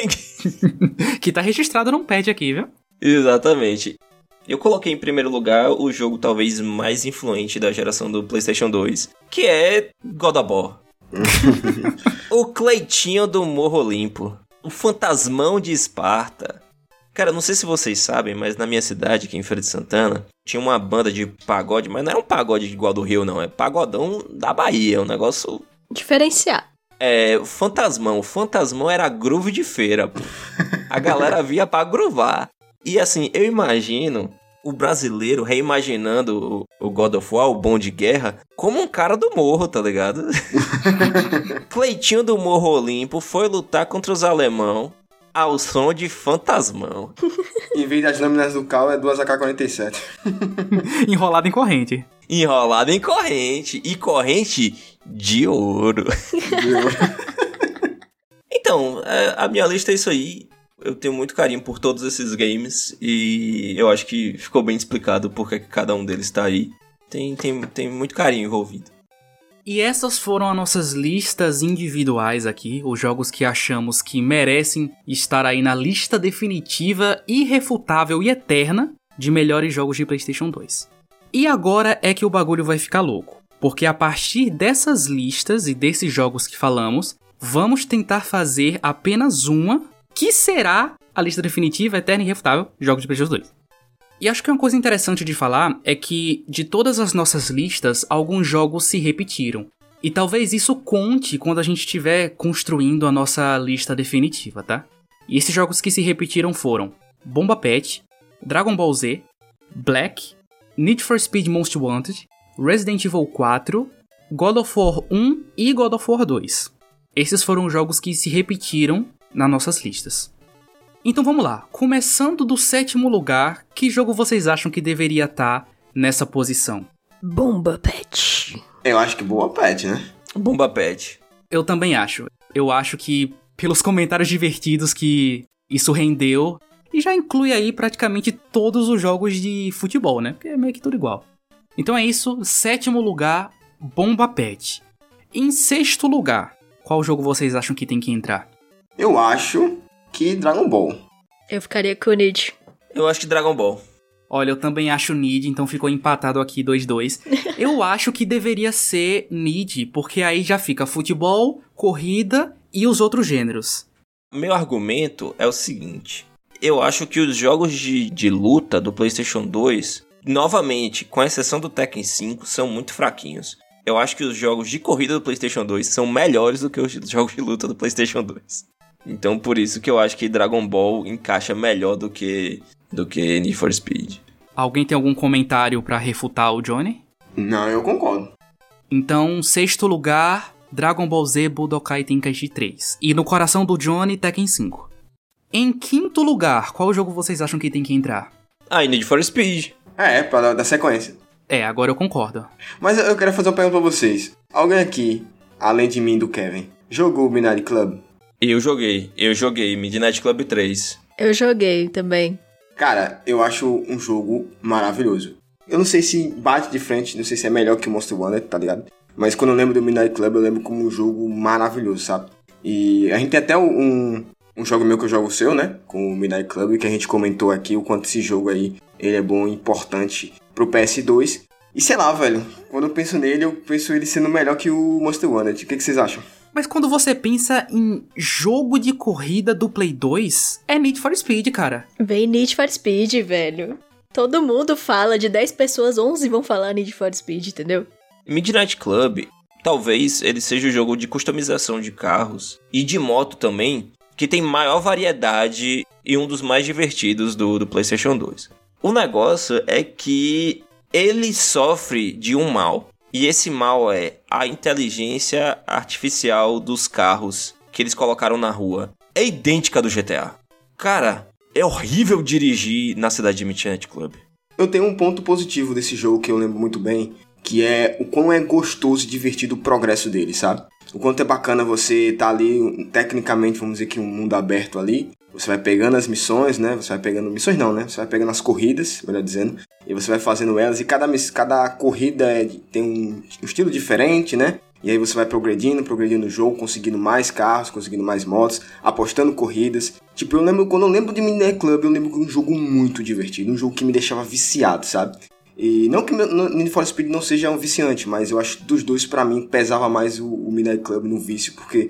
que tá registrado num pad aqui, viu? Exatamente. Eu coloquei em primeiro lugar o jogo talvez mais influente da geração do PlayStation 2, que é God of War. o Cleitinho do Morro Limpo. O fantasmão de Esparta. Cara, não sei se vocês sabem, mas na minha cidade, aqui em Feira de Santana, tinha uma banda de pagode, mas não era um pagode igual do Rio, não. É pagodão da Bahia, é um negócio Diferenciar. É, Fantasmão. Fantasmão era groove de feira, pô. A galera via pra groovar. E assim, eu imagino o brasileiro reimaginando o God of War, o Bom de Guerra, como um cara do morro, tá ligado? Cleitinho do Morro Olimpo foi lutar contra os alemão ao som de fantasmão. em vez das lâminas do cal, é duas AK-47. Enrolado em corrente. Enrolado em corrente. E corrente de ouro. De ouro. então, é, a minha lista é isso aí. Eu tenho muito carinho por todos esses games e eu acho que ficou bem explicado porque cada um deles está aí. Tem, tem, tem muito carinho envolvido. E essas foram as nossas listas individuais aqui, os jogos que achamos que merecem estar aí na lista definitiva, irrefutável e eterna de melhores jogos de PlayStation 2. E agora é que o bagulho vai ficar louco. Porque a partir dessas listas e desses jogos que falamos, vamos tentar fazer apenas uma, que será a lista definitiva, eterna e irrefutável de jogos de PlayStation 2. E acho que uma coisa interessante de falar é que de todas as nossas listas, alguns jogos se repetiram. E talvez isso conte quando a gente estiver construindo a nossa lista definitiva, tá? E esses jogos que se repetiram foram Bomba Pet, Dragon Ball Z, Black, Need for Speed Most Wanted, Resident Evil 4, God of War 1 e God of War 2. Esses foram jogos que se repetiram nas nossas listas. Então vamos lá, começando do sétimo lugar, que jogo vocês acham que deveria estar tá nessa posição? Bomba Pet. Eu acho que Bomba Pet, né? Bomba Pet. Eu também acho. Eu acho que pelos comentários divertidos que isso rendeu, e já inclui aí praticamente todos os jogos de futebol, né? Porque é meio que tudo igual. Então é isso, sétimo lugar, Bomba Pet. Em sexto lugar, qual jogo vocês acham que tem que entrar? Eu acho que Dragon Ball. Eu ficaria com o Nid. Eu acho que Dragon Ball. Olha, eu também acho Nid, então ficou empatado aqui 2-2. eu acho que deveria ser Nid, porque aí já fica futebol, corrida e os outros gêneros. Meu argumento é o seguinte: eu acho que os jogos de, de luta do PlayStation 2 novamente, com exceção do Tekken 5, são muito fraquinhos. Eu acho que os jogos de corrida do PlayStation 2 são melhores do que os jogos de luta do PlayStation 2. Então, por isso que eu acho que Dragon Ball encaixa melhor do que do que Need for Speed. Alguém tem algum comentário para refutar o Johnny? Não, eu concordo. Então, sexto lugar, Dragon Ball Z Budokai Tenkaichi 3. E no coração do Johnny, Tekken 5. Em quinto lugar, qual jogo vocês acham que tem que entrar? Ah, Need for Speed. É, pra dar sequência. É, agora eu concordo. Mas eu quero fazer uma pergunta pra vocês. Alguém aqui, além de mim e do Kevin, jogou o Midnight Club? Eu joguei, eu joguei Midnight Club 3. Eu joguei também. Cara, eu acho um jogo maravilhoso. Eu não sei se bate de frente, não sei se é melhor que o Monster Wanted, tá ligado? Mas quando eu lembro do Midnight Club, eu lembro como um jogo maravilhoso, sabe? E a gente tem até um, um jogo meu que eu jogo o seu, né? Com o Midnight Club, que a gente comentou aqui o quanto esse jogo aí ele é bom e importante pro PS2. E sei lá, velho, quando eu penso nele, eu penso ele sendo melhor que o Monster Wanted. O que, que vocês acham? Mas quando você pensa em jogo de corrida do Play 2, é Need for Speed, cara. Vem Need for Speed, velho. Todo mundo fala, de 10 pessoas, 11 vão falar Need for Speed, entendeu? Midnight Club, talvez ele seja o jogo de customização de carros e de moto também, que tem maior variedade e um dos mais divertidos do, do PlayStation 2. O negócio é que ele sofre de um mal. E esse mal é a inteligência artificial dos carros que eles colocaram na rua. É idêntica do GTA. Cara, é horrível dirigir na cidade de Midnight Club. Eu tenho um ponto positivo desse jogo que eu lembro muito bem, que é o quão é gostoso e divertido o progresso dele, sabe? O quanto é bacana você tá ali, tecnicamente, vamos dizer que um mundo aberto ali. Você vai pegando as missões, né? Você vai pegando. Missões não, né? Você vai pegando as corridas, melhor dizendo. E você vai fazendo elas. E cada, cada corrida é, tem um, um estilo diferente, né? E aí você vai progredindo, progredindo o jogo, conseguindo mais carros, conseguindo mais motos, apostando corridas. Tipo, eu lembro, quando eu lembro de Midnight Club, eu lembro de um jogo muito divertido, um jogo que me deixava viciado, sabe? E não que Need for Speed não seja um viciante, mas eu acho que dos dois, para mim, pesava mais o, o Midnight Club no vício, porque,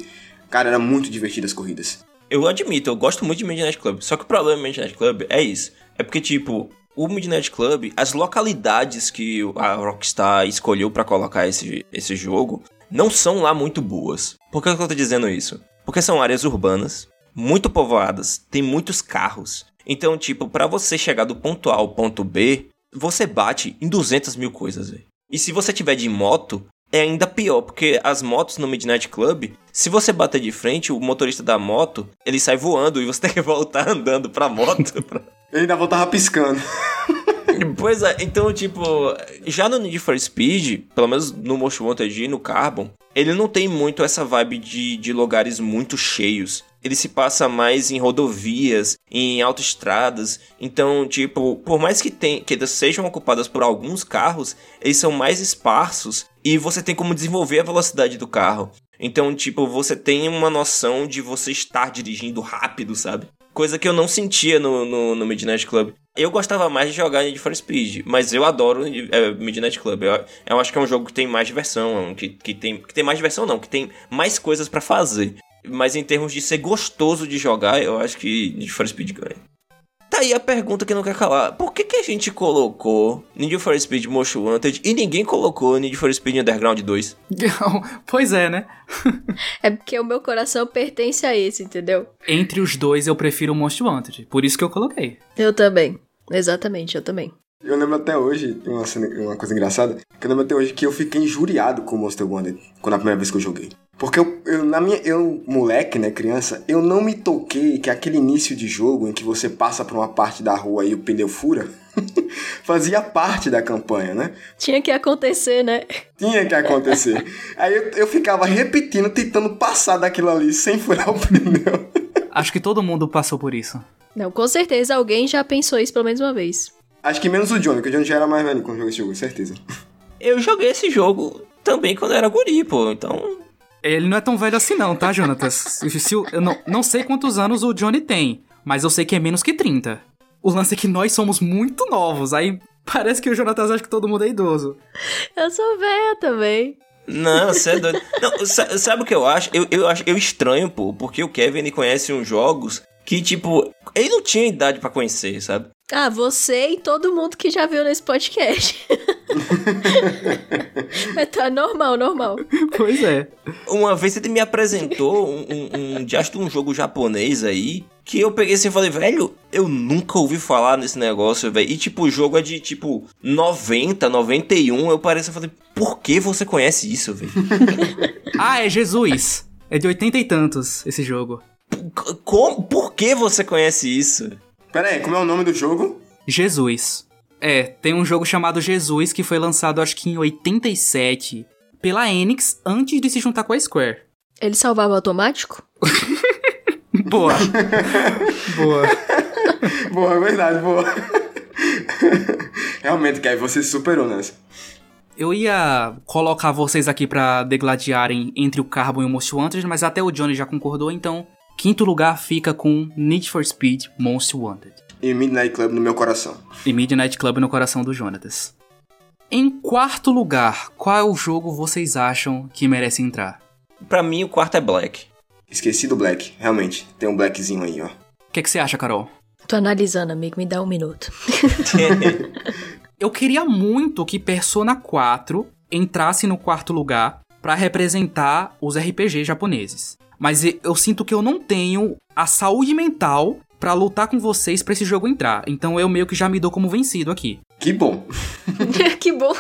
cara, era muito divertido as corridas. Eu admito, eu gosto muito de Midnight Club. Só que o problema do Midnight Club é isso. É porque, tipo, o Midnight Club, as localidades que a Rockstar escolheu para colocar esse, esse jogo, não são lá muito boas. Por que eu tô dizendo isso? Porque são áreas urbanas, muito povoadas, tem muitos carros. Então, tipo, para você chegar do ponto A ao ponto B, você bate em 200 mil coisas, velho. E se você tiver de moto, é ainda pior, porque as motos no Midnight Club, se você bater de frente, o motorista da moto, ele sai voando e você tem que voltar andando pra moto. Pra... Ele ainda voltava piscando. pois é, então, tipo, já no Need for Speed, pelo menos no Most Wanted e no Carbon, ele não tem muito essa vibe de, de lugares muito cheios ele se passa mais em rodovias, em autoestradas. Então, tipo, por mais que, tem, que sejam ocupadas por alguns carros, eles são mais esparsos e você tem como desenvolver a velocidade do carro. Então, tipo, você tem uma noção de você estar dirigindo rápido, sabe? Coisa que eu não sentia no, no, no Midnight Club. Eu gostava mais de jogar Need for Speed, mas eu adoro é, Midnight Club. Eu, eu, acho que é um jogo que tem mais diversão, que, que, tem, que tem mais diversão não, que tem mais coisas para fazer. Mas em termos de ser gostoso de jogar, eu acho que Need for Speed ganha. Tá aí a pergunta que não quer calar. Por que, que a gente colocou Need for Speed Most Wanted e ninguém colocou Need for Speed Underground 2? pois é, né? é porque o meu coração pertence a esse, entendeu? Entre os dois eu prefiro o Most Wanted. Por isso que eu coloquei. Eu também. Exatamente, eu também. Eu lembro até hoje, uma, uma coisa engraçada, que eu lembro até hoje que eu fiquei injuriado com o Monster Wanted quando a primeira vez que eu joguei. Porque eu, eu, na minha, eu, moleque, né, criança, eu não me toquei que aquele início de jogo em que você passa por uma parte da rua e o pneu fura, fazia parte da campanha, né? Tinha que acontecer, né? Tinha que acontecer. Aí eu, eu ficava repetindo, tentando passar daquilo ali sem furar o pneu. Acho que todo mundo passou por isso. Não, com certeza alguém já pensou isso pelo menos uma vez. Acho que menos o Johnny, que o Johnny já era mais velho quando jogou esse jogo, certeza. Eu joguei esse jogo também quando era guri, pô, então ele não é tão velho assim não, tá, Jonatas? eu não, não sei quantos anos o Johnny tem, mas eu sei que é menos que 30. O lance é que nós somos muito novos, aí parece que o Jonatas acha que todo mundo é idoso. Eu sou velha também. Não, você é doido. Não, sabe o que eu acho? Eu, eu acho eu estranho, pô, porque o Kevin ele conhece uns jogos que, tipo, ele não tinha idade para conhecer, sabe? Ah, você e todo mundo que já viu nesse podcast. Mas tá normal, normal. Pois é. Uma vez ele me apresentou um, um, um, um jogo japonês aí, que eu peguei assim e falei, velho, eu nunca ouvi falar nesse negócio, velho. E tipo, o jogo é de tipo 90, 91. Eu pareci e falei, por que você conhece isso, velho? ah, é Jesus. É de oitenta e tantos esse jogo. Como? Por que você conhece isso? Pera aí, como é o nome do jogo? Jesus. É, tem um jogo chamado Jesus que foi lançado acho que em 87 pela Enix antes de se juntar com a Square. Ele salvava automático? boa. boa. boa, é verdade, boa. Realmente, Kevin, você superou nessa. Eu ia colocar vocês aqui para degladiarem entre o Carbon e o Most Wanted, mas até o Johnny já concordou, então Quinto lugar fica com Need for Speed Most Wanted. E Midnight Club no meu coração. E Midnight Club no coração do Jonatas. Em quarto lugar, qual é o jogo vocês acham que merece entrar? Para mim, o quarto é Black. Esqueci do Black, realmente. Tem um Blackzinho aí, ó. O que, que você acha, Carol? Tô analisando, amigo, me dá um minuto. Eu queria muito que Persona 4 entrasse no quarto lugar pra representar os RPG japoneses. Mas eu sinto que eu não tenho a saúde mental pra lutar com vocês pra esse jogo entrar. Então eu meio que já me dou como vencido aqui. Que bom. que bom.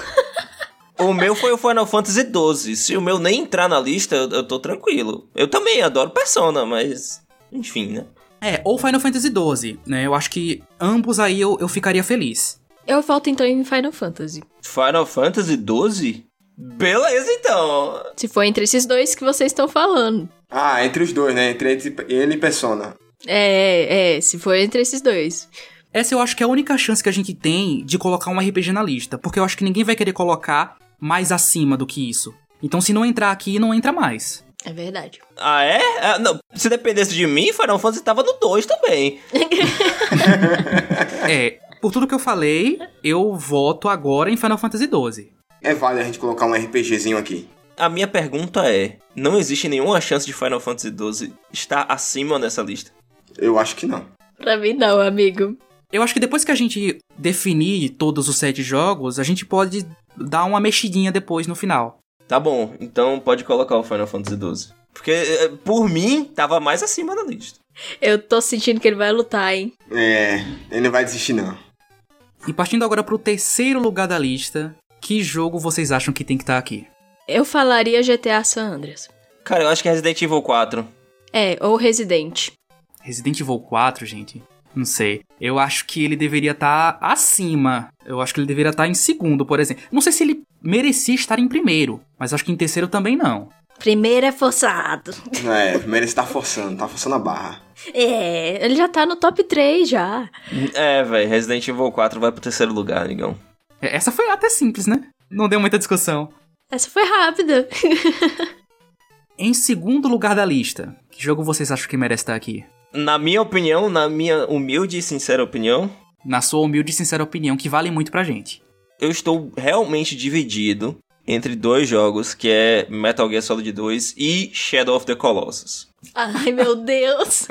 o meu foi o Final Fantasy XII. Se o meu nem entrar na lista, eu, eu tô tranquilo. Eu também adoro Persona, mas. Enfim, né? É, ou Final Fantasy XII, né? Eu acho que ambos aí eu, eu ficaria feliz. Eu volto então em Final Fantasy. Final Fantasy XII? Beleza, então. Se for entre esses dois que vocês estão falando. Ah, entre os dois, né? Entre ele- e Persona. É, é, se for entre esses dois. Essa eu acho que é a única chance que a gente tem de colocar um RPG na lista, porque eu acho que ninguém vai querer colocar mais acima do que isso. Então se não entrar aqui, não entra mais. É verdade. Ah, é? Ah, não, se dependesse de mim, Final Fantasy tava no 2 também. É, por tudo que eu falei, eu voto agora em Final Fantasy XII. É válido a gente colocar um RPGzinho aqui. A minha pergunta é: não existe nenhuma chance de Final Fantasy XII estar acima nessa lista? Eu acho que não. Pra mim não, amigo. Eu acho que depois que a gente definir todos os sete jogos, a gente pode dar uma mexidinha depois no final. Tá bom, então pode colocar o Final Fantasy XII. Porque, eh, por mim, tava mais acima da lista. Eu tô sentindo que ele vai lutar, hein? É, ele não vai desistir não. E partindo agora pro terceiro lugar da lista, que jogo vocês acham que tem que estar aqui? Eu falaria GTA San Andreas. Cara, eu acho que é Resident Evil 4. É, ou Resident. Resident Evil 4, gente? Não sei. Eu acho que ele deveria estar acima. Eu acho que ele deveria estar em segundo, por exemplo. Não sei se ele merecia estar em primeiro, mas acho que em terceiro também não. Primeiro é forçado. É, primeiro ele tá forçando, tá forçando a barra. É, ele já tá no top 3 já. É, velho, Resident Evil 4 vai pro terceiro lugar, amigão. É, Essa foi até simples, né? Não deu muita discussão. Essa foi rápida. Em segundo lugar da lista, que jogo vocês acham que merece estar aqui? Na minha opinião, na minha humilde e sincera opinião, Na sua humilde e sincera opinião, que vale muito pra gente. eu estou realmente dividido entre dois jogos, que é Metal Gear Solid 2 e Shadow of the Colossus. Ai, meu Deus.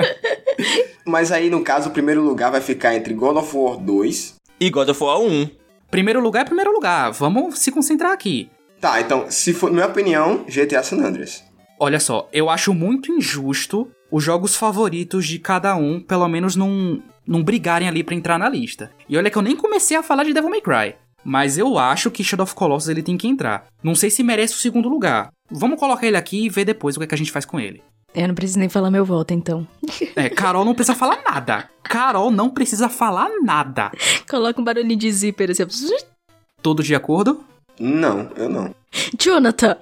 Mas aí, no caso, o primeiro lugar vai ficar entre God of War 2. E God of War 1. Primeiro lugar é primeiro lugar. Vamos se concentrar aqui. Tá, então, se for, na minha opinião, GTA San Andreas. Olha só, eu acho muito injusto os jogos favoritos de cada um, pelo menos não, não brigarem ali pra entrar na lista. E olha que eu nem comecei a falar de Devil May Cry. Mas eu acho que Shadow of Colossus ele tem que entrar. Não sei se merece o segundo lugar. Vamos colocar ele aqui e ver depois o que, é que a gente faz com ele. Eu não preciso nem falar meu voto, então. É, Carol não precisa falar nada. Carol não precisa falar nada. Coloca um barulhinho de zíper assim. Todos de acordo? Não, eu não. Jonathan.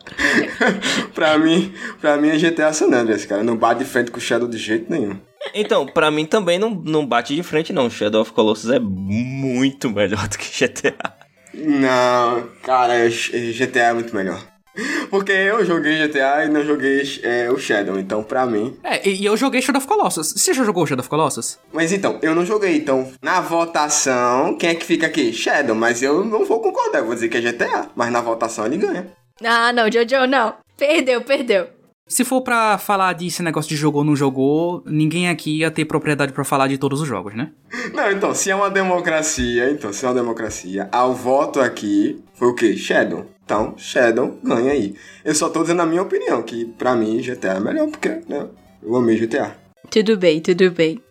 Pra mim, pra mim é GTA San Andreas, cara. Não bate de frente com o Shadow de jeito nenhum. Então, pra mim também não, não bate de frente, não. Shadow of Colossus é muito melhor do que GTA. Não, cara, GTA é muito melhor. Porque eu joguei GTA e não joguei é, o Shadow, então pra mim. É, e e eu joguei Shadow of Colossus. Você já jogou Shadow of Colossus? Mas então, eu não joguei, então na votação, quem é que fica aqui? Shadow, mas eu não vou concordar, eu vou dizer que é GTA. Mas na votação ele ganha. Ah, não, Jojo, não. Perdeu, perdeu. Se for pra falar desse negócio de jogou ou não jogou, ninguém aqui ia ter propriedade pra falar de todos os jogos, né? Não, então, se é uma democracia, então, se é uma democracia, ao voto aqui foi o quê? Shadow. Então, Shadow ganha aí. Eu só tô dizendo a minha opinião, que pra mim GTA é melhor, porque, né, eu amei GTA. Tudo bem, tudo bem.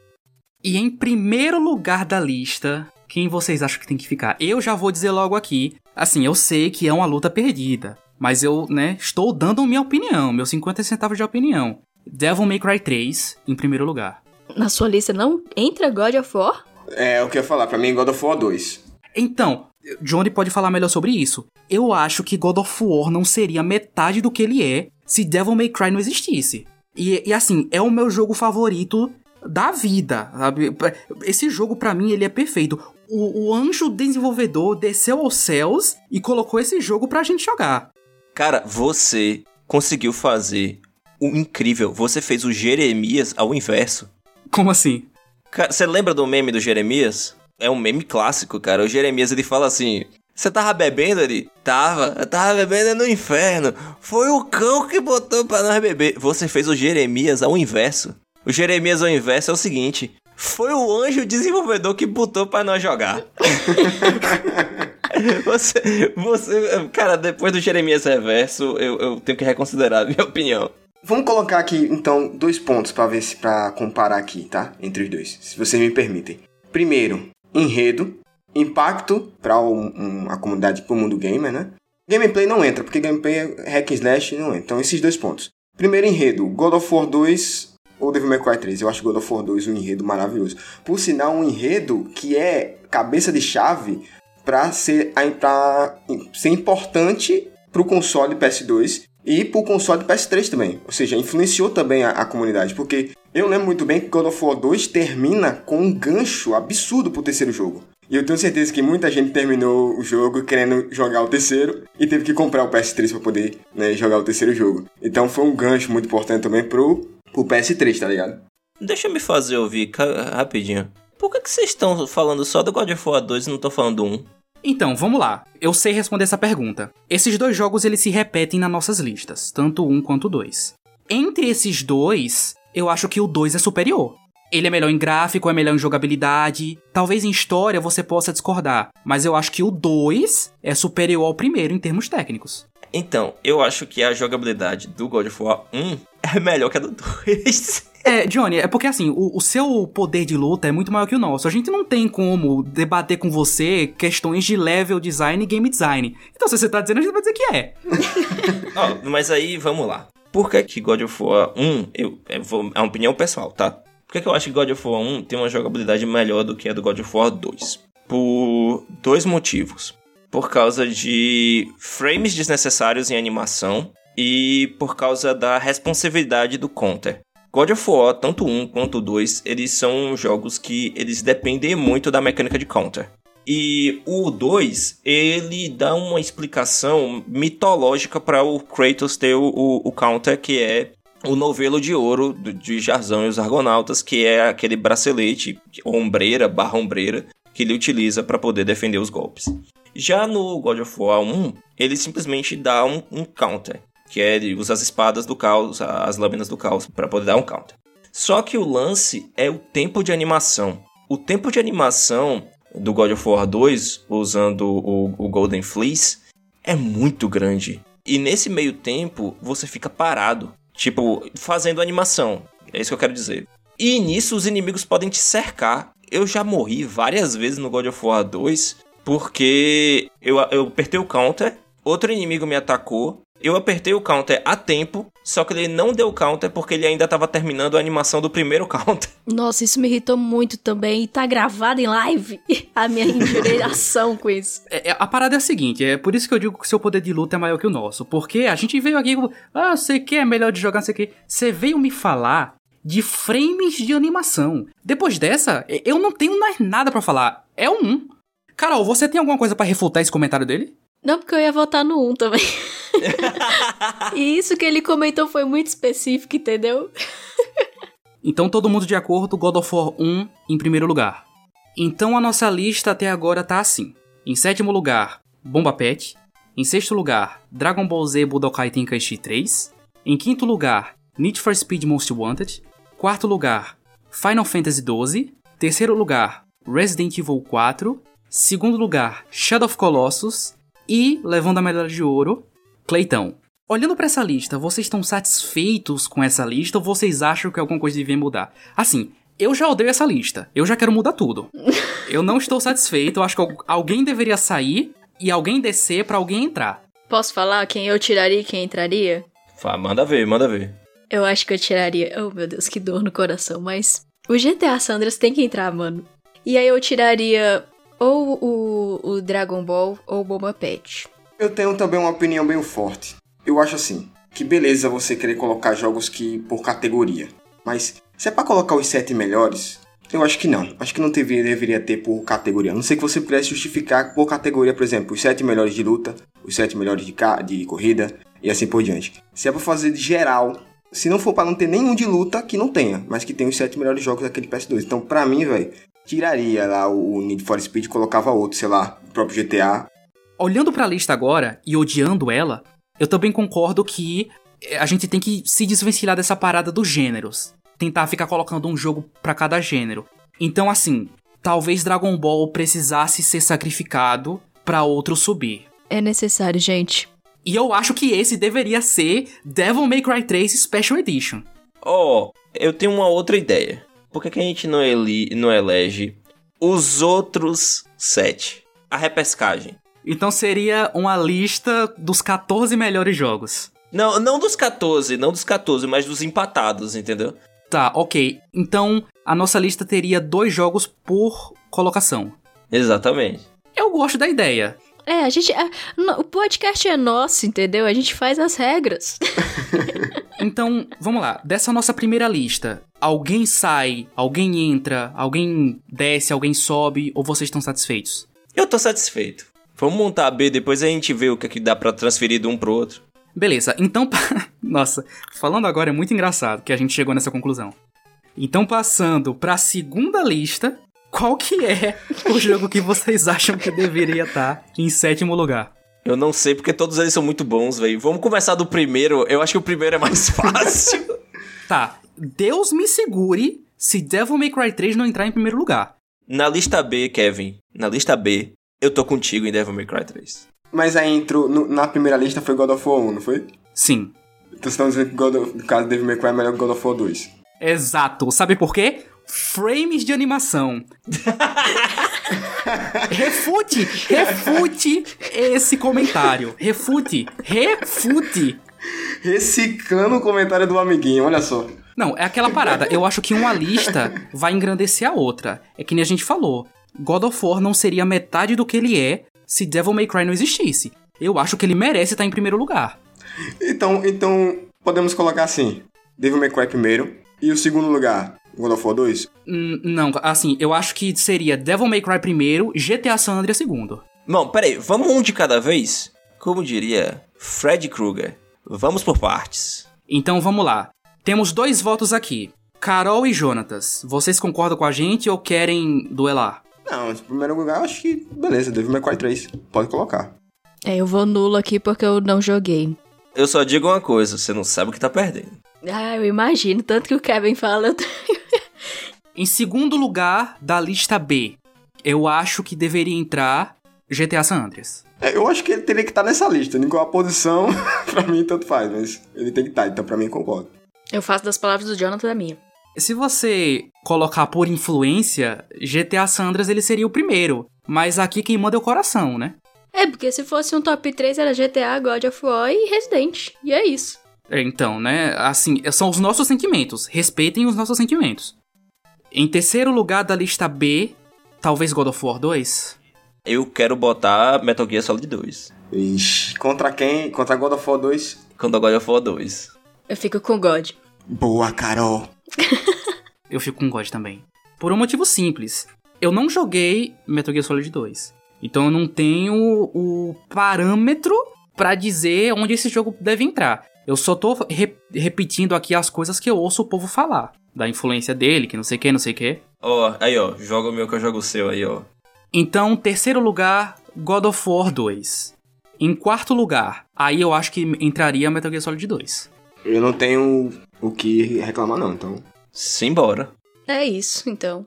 E em primeiro lugar da lista, quem vocês acham que tem que ficar? Eu já vou dizer logo aqui. Assim, eu sei que é uma luta perdida. Mas eu, né, estou dando minha opinião, meus 50 centavos de opinião. Devil May Cry 3 em primeiro lugar. Na sua lista não entra God of War? É o que eu ia falar, pra mim God of War 2. Então, Johnny pode falar melhor sobre isso. Eu acho que God of War não seria metade do que ele é se Devil May Cry não existisse. E, e assim, é o meu jogo favorito da vida, sabe? Esse jogo pra mim ele é perfeito. O, o anjo desenvolvedor desceu aos céus e colocou esse jogo pra gente jogar. Cara, você conseguiu fazer o incrível. Você fez o Jeremias ao inverso. Como assim? Cara, você lembra do meme do Jeremias? É um meme clássico, cara. O Jeremias ele fala assim: Você tava bebendo? Ele tava, eu tava bebendo no inferno. Foi o cão que botou pra nós beber. Você fez o Jeremias ao inverso. O Jeremias ao inverso é o seguinte: Foi o anjo desenvolvedor que botou pra nós jogar. você, você, cara, depois do Jeremias Reverso, eu, eu tenho que reconsiderar a minha opinião. Vamos colocar aqui, então, dois pontos para ver se para comparar aqui, tá? Entre os dois, se vocês me permitem. Primeiro, enredo, impacto para um, a comunidade, para o mundo gamer, né? Gameplay não entra, porque gameplay é hack and slash não entra. Então, esses dois pontos. Primeiro enredo, God of War 2 ou Devil May Cry 3. Eu acho God of War 2 um enredo maravilhoso. Por sinal, um enredo que é cabeça de chave para ser, ser importante para o console PS2 e para o console PS3 também. Ou seja, influenciou também a, a, comunidade. Porque eu lembro muito bem que God of War 2 termina com um gancho absurdo pro terceiro jogo. E eu tenho certeza que muita gente terminou o jogo querendo jogar o terceiro e teve que comprar o PS3 para poder né, jogar o terceiro jogo. Então foi um gancho muito importante também pro, pro PS3, tá ligado? Deixa eu me fazer ouvir rapidinho. Por que, que vocês estão falando só do God of War 2 e não estão falando do 1? Então, vamos lá. Eu sei responder essa pergunta. Esses dois jogos eles se repetem nas nossas listas, tanto um quanto dois. Entre esses dois, eu acho que o 2 é superior. Ele é melhor em gráfico, é melhor em jogabilidade. Talvez em história você possa discordar, mas eu acho que o 2 é superior ao primeiro em termos técnicos. Então, eu acho que a jogabilidade do God of War 1 é melhor que a do 2. É, Johnny, é porque assim, o, o, seu poder de luta é muito maior que o nosso. A gente não tem como debater com você questões de level design e game design. Então, se você tá dizendo, a gente vai dizer que é. oh, mas aí, vamos lá. Por que, que God of War 1, eu, eu vou, é uma opinião pessoal, tá? Por que, que eu acho que God of War 1 tem uma jogabilidade melhor do que a do God of War 2? Por dois motivos. Por causa de frames desnecessários em animação e por causa da responsividade do counter. God of War, tanto um quanto dois, eles são jogos que eles dependem muito da mecânica de counter. E o 2, ele dá uma explicação mitológica para o Kratos ter o, o, o, counter, que é o novelo de ouro de Jarzão e os Argonautas, que é aquele bracelete, ombreira, barra ombreira, que ele utiliza para poder defender os golpes. Já no God of War 1, ele simplesmente dá um, um counter que é ele usa as espadas do caos, as lâminas do caos, para poder dar um counter. Só que o lance é o tempo de animação. O tempo de animação do God of War 2, usando o, o Golden Fleece, é muito grande. E nesse meio tempo, você fica parado. Tipo, fazendo animação. É isso que eu quero dizer. E nisso, os inimigos podem te cercar. Eu já morri várias vezes no God of War 2 porque eu, eu apertei o counter, outro inimigo me atacou, eu apertei o counter a tempo, só que ele não deu counter porque ele ainda estava terminando a animação do primeiro counter. Nossa, isso me irritou muito também. E tá gravado em live a minha injuriação com isso. É, é, a parada é a seguinte, é por isso que eu digo que o seu poder de luta é maior que o nosso. Porque a gente veio aqui, ah, sei que é melhor de jogar, sei que. Você veio me falar de frames de animação. Depois dessa, eu não tenho mais nada para falar. É um. Carol, você tem alguma coisa para refutar esse comentário dele? Não, porque eu ia votar no 1 também. e isso que ele comentou foi muito específico, entendeu? então todo mundo de acordo, God of War 1 em primeiro lugar. Então a nossa lista até agora tá assim. Em sétimo lugar, Bomba Pet. Em sexto lugar, Dragon Ball Z Budokai Tenkaichi 3. Em quinto lugar, Need for Speed Most Wanted. Quarto lugar, Final Fantasy XII. Terceiro lugar, Resident Evil 4. Segundo lugar, Shadow of Colossus. E, levando a medalha de ouro, Cleitão. Olhando para essa lista, vocês estão satisfeitos com essa lista ou vocês acham que alguma coisa devia mudar? Assim, eu já odeio essa lista. Eu já quero mudar tudo. eu não estou satisfeito. Eu acho que alguém deveria sair e alguém descer para alguém entrar. Posso falar quem eu tiraria e quem entraria? Fá, manda ver, manda ver. Eu acho que eu tiraria. Oh, meu Deus, que dor no coração. Mas o GTA Sandras tem que entrar, mano. E aí eu tiraria ou o, o Dragon Ball ou o Boba Pet. Eu tenho também uma opinião bem forte. Eu acho assim, que beleza você querer colocar jogos que por categoria. Mas se é para colocar os sete melhores, eu acho que não. Acho que não deveria, deveria ter por categoria. A não sei que você pudesse justificar por categoria, por exemplo, os sete melhores de luta, os sete melhores de, de corrida e assim por diante. Se é para fazer de geral, se não for para não ter nenhum de luta, que não tenha, mas que tenha os sete melhores jogos daquele PS2. Então, pra mim, velho, tiraria lá o Need for Speed e colocava outro, sei lá, o próprio GTA. Olhando para a lista agora e odiando ela, eu também concordo que eh, a gente tem que se desvencilhar dessa parada dos gêneros. Tentar ficar colocando um jogo para cada gênero. Então, assim, talvez Dragon Ball precisasse ser sacrificado pra outro subir. É necessário, gente. E eu acho que esse deveria ser Devil May Cry 3 Special Edition. Ó, eu tenho uma outra ideia. Por que, que a gente não, eli não elege os outros sete? A repescagem. Então seria uma lista dos 14 melhores jogos. Não, não dos 14, não dos 14, mas dos empatados, entendeu? Tá, ok. Então a nossa lista teria dois jogos por colocação. Exatamente. Eu gosto da ideia. É, a gente. é, no- o podcast é nosso, entendeu? A gente faz as regras. Então, vamos lá. Dessa nossa primeira lista, alguém sai, alguém entra, alguém desce, alguém sobe, ou vocês estão satisfeitos? Eu tô satisfeito. Vamos montar a B, depois a gente vê o que, é que dá pra transferir de um pro outro. Beleza, então. pa- Nossa, falando agora é muito engraçado que a gente chegou nessa conclusão. Então, passando pra segunda lista, qual que é o jogo que vocês acham que deveria estar em sétimo lugar? Eu não sei, porque todos eles são muito bons, velho. Vamos começar do primeiro. Eu acho que o primeiro é mais fácil. Tá, Deus me segure se Devil May Cry 3 não entrar em primeiro lugar. Na lista B, Kevin, na lista B, eu tô contigo em Devil May Cry 3. Mas aí entrou, no- na primeira lista foi God of War 1, não foi? Sim, Então vocês estão dizendo que God of, no caso Devil May Cry é melhor que God of War 2. Exato. Sabe por quê? Frames de animação. refute, refute esse comentário. Refute, refute. Reciclando o comentário do amiguinho, olha só. Não, é aquela parada. Eu acho que uma lista vai engrandecer a outra. É que nem a gente falou. God of War não seria metade do que ele é se Devil May Cry não existisse. Eu acho que ele merece estar em primeiro lugar. Então, então podemos colocar assim: Devil May Cry primeiro e o segundo lugar, God of War 2. Hum, não, assim, eu acho que seria Devil May Cry primeiro, GTA San Andreas segundo. Bom, peraí, vamos um de cada vez? Como diria Fred Krueger, vamos por partes. Então vamos lá. Temos dois votos aqui. Carol e Jonatas, vocês concordam com a gente ou querem duelar? Não, em primeiro lugar, eu acho que beleza, Devil May Cry 3. Pode colocar. É, eu vou nulo aqui porque eu não joguei. Eu só digo uma coisa, você não sabe o que tá perdendo. Ah, eu imagino. Tanto que o Kevin fala. eu- Em segundo lugar da lista B, eu acho que deveria entrar GTA San Andreas. É, eu acho que ele teria que estar nessa lista. Em qual a posição, pra mim tanto faz, mas ele tem que estar, então pra mim concordo. Eu faço das palavras do Jonathan a minha. Se você colocar por influência, GTA San Andreas ele seria o primeiro. Mas aqui quem manda é o coração, né? É, porque se fosse um top 3 era GTA, God of War e Resident. E é isso. É, Então, né? Assim, são os nossos sentimentos. Respeitem os nossos sentimentos. Em terceiro lugar da lista B, talvez God of War 2. Eu quero botar Metal Gear Solid 2. Ixi, contra quem? Contra God of War 2? Quando God of War 2. Eu fico com God. Boa, Carol. Eu fico com God também. Por um motivo simples. Eu não joguei Metal Gear Solid 2. Então eu não tenho o parâmetro pra dizer onde esse jogo deve entrar. Eu só tô re- repetindo aqui as coisas que eu ouço o povo falar. Da influência dele, que não sei o que, não sei o que. Ó, aí ó, joga o meu que eu jogo o seu aí, ó. Então, terceiro lugar, God of War 2. Em quarto lugar, aí eu acho que entraria Metal Gear Solid 2. Eu não tenho o que reclamar, não, então. Simbora. É isso, então.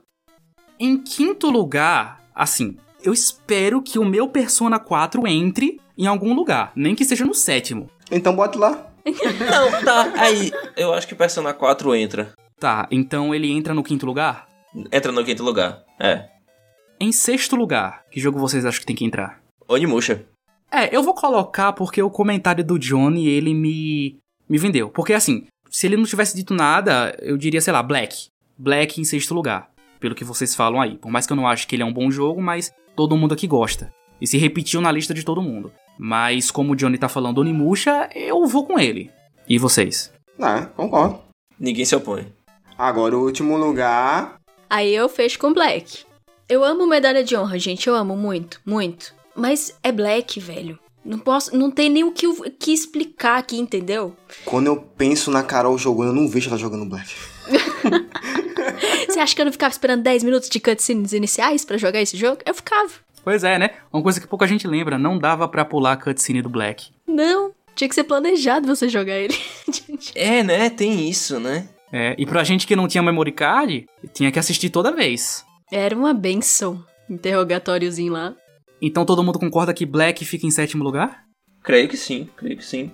Em quinto lugar, assim, eu espero que o meu Persona 4 entre em algum lugar, nem que seja no sétimo. Então bote lá. Não, tá, aí. Eu acho que Persona 4 entra. Tá, então ele entra no quinto lugar? Entra no quinto lugar. É. Em sexto lugar, que jogo vocês acham que tem que entrar? Onimusha. É, eu vou colocar porque o comentário do Johnny, ele me, me vendeu. Porque assim, se ele não tivesse dito nada, eu diria, sei lá, Black. Black em sexto lugar, pelo que vocês falam aí. Por mais que eu não ache que ele é um bom jogo, mas todo mundo aqui gosta. E se repetiu na lista de todo mundo. Mas como o Johnny tá falando Onimusha, eu vou com ele. E vocês? Ah, concordo. Ninguém se opõe. Agora o último lugar. Aí eu fecho com Black. Eu amo medalha de honra, gente. Eu amo muito, muito. Mas é Black, velho. Não posso. Não tem nem o que, o que explicar aqui, entendeu? Quando eu penso na Carol jogando, eu não vejo ela jogando Black. Você acha que eu não ficava esperando 10 minutos de cutscenes iniciais pra jogar esse jogo? Eu ficava. Pois é, né? Uma coisa que pouca gente lembra, não dava pra pular a cutscene do Black. Não. Tinha que ser planejado você jogar ele. É, né? Tem isso, né? É, e pra gente que não tinha memory card, tinha que assistir toda vez. Era uma benção. Interrogatóriozinho lá. Então todo mundo concorda que Black fica em sétimo lugar? Creio que sim, creio que sim.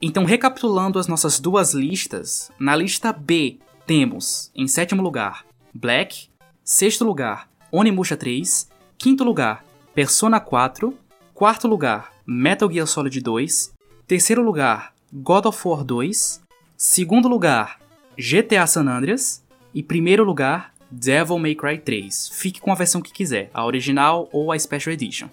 Então, recapitulando as nossas duas listas, na lista B temos, em sétimo lugar, Black, sexto lugar, Onimusha 3, quinto lugar, Persona 4, quarto lugar, Metal Gear Solid 2, terceiro lugar, God of War 2, segundo lugar, GTA San Andreas e primeiro lugar, Devil May Cry 3. Fique com a versão que quiser, a original ou a Special Edition.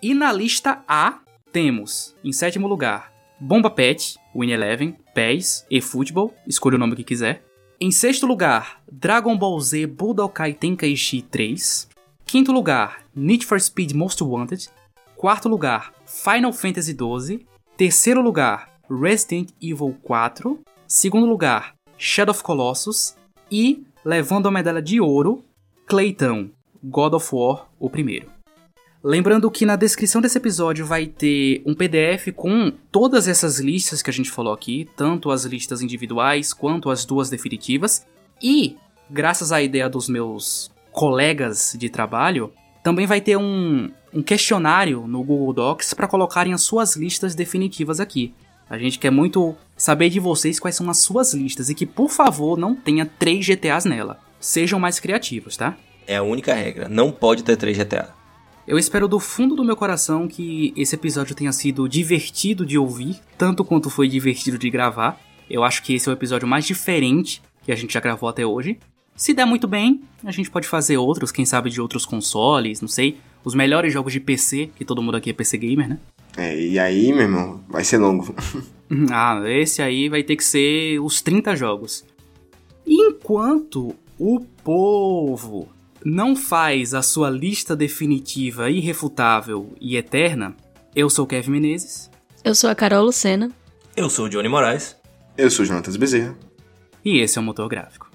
E na lista A, temos, em sétimo lugar, Bomba Pet, Win Eleven, PES, eFootball, escolha o nome que quiser. Em sexto lugar, Dragon Ball Z Budokai Tenkaichi 3. Quinto lugar, Need for Speed Most Wanted. Quarto lugar, Final Fantasy XII. Terceiro lugar, Resident Evil 4. Segundo lugar, Shadow of Colossus. E, levando a medalha de ouro, Clayton, God of War, o primeiro. Lembrando que na descrição desse episódio vai ter um PDF com todas essas listas que a gente falou aqui, tanto as listas individuais quanto as duas definitivas. E, graças à ideia dos meus colegas de trabalho, também vai ter um, um questionário no Google Docs para colocarem as suas listas definitivas aqui. A gente quer muito saber de vocês quais são as suas listas e que, por favor, não tenha três GTAs nela. Sejam mais criativos, tá? É a única regra. Não pode ter três GTA. Eu espero do fundo do meu coração que esse episódio tenha sido divertido de ouvir, tanto quanto foi divertido de gravar. Eu acho que esse é o episódio mais diferente que a gente já gravou até hoje. Se der muito bem, a gente pode fazer outros, quem sabe de outros consoles, não sei. Os melhores jogos de PC, que todo mundo aqui é PC gamer, né? É, e aí, meu irmão, vai ser longo. ah, esse aí vai ter que ser os 30 jogos. Enquanto o povo não faz a sua lista definitiva, irrefutável e eterna, eu sou Kevin Menezes. Eu sou a Carol Lucena. Eu sou o Johnny Moraes. Eu sou o Jonatas Bezerra. E esse é o Motor Gráfico.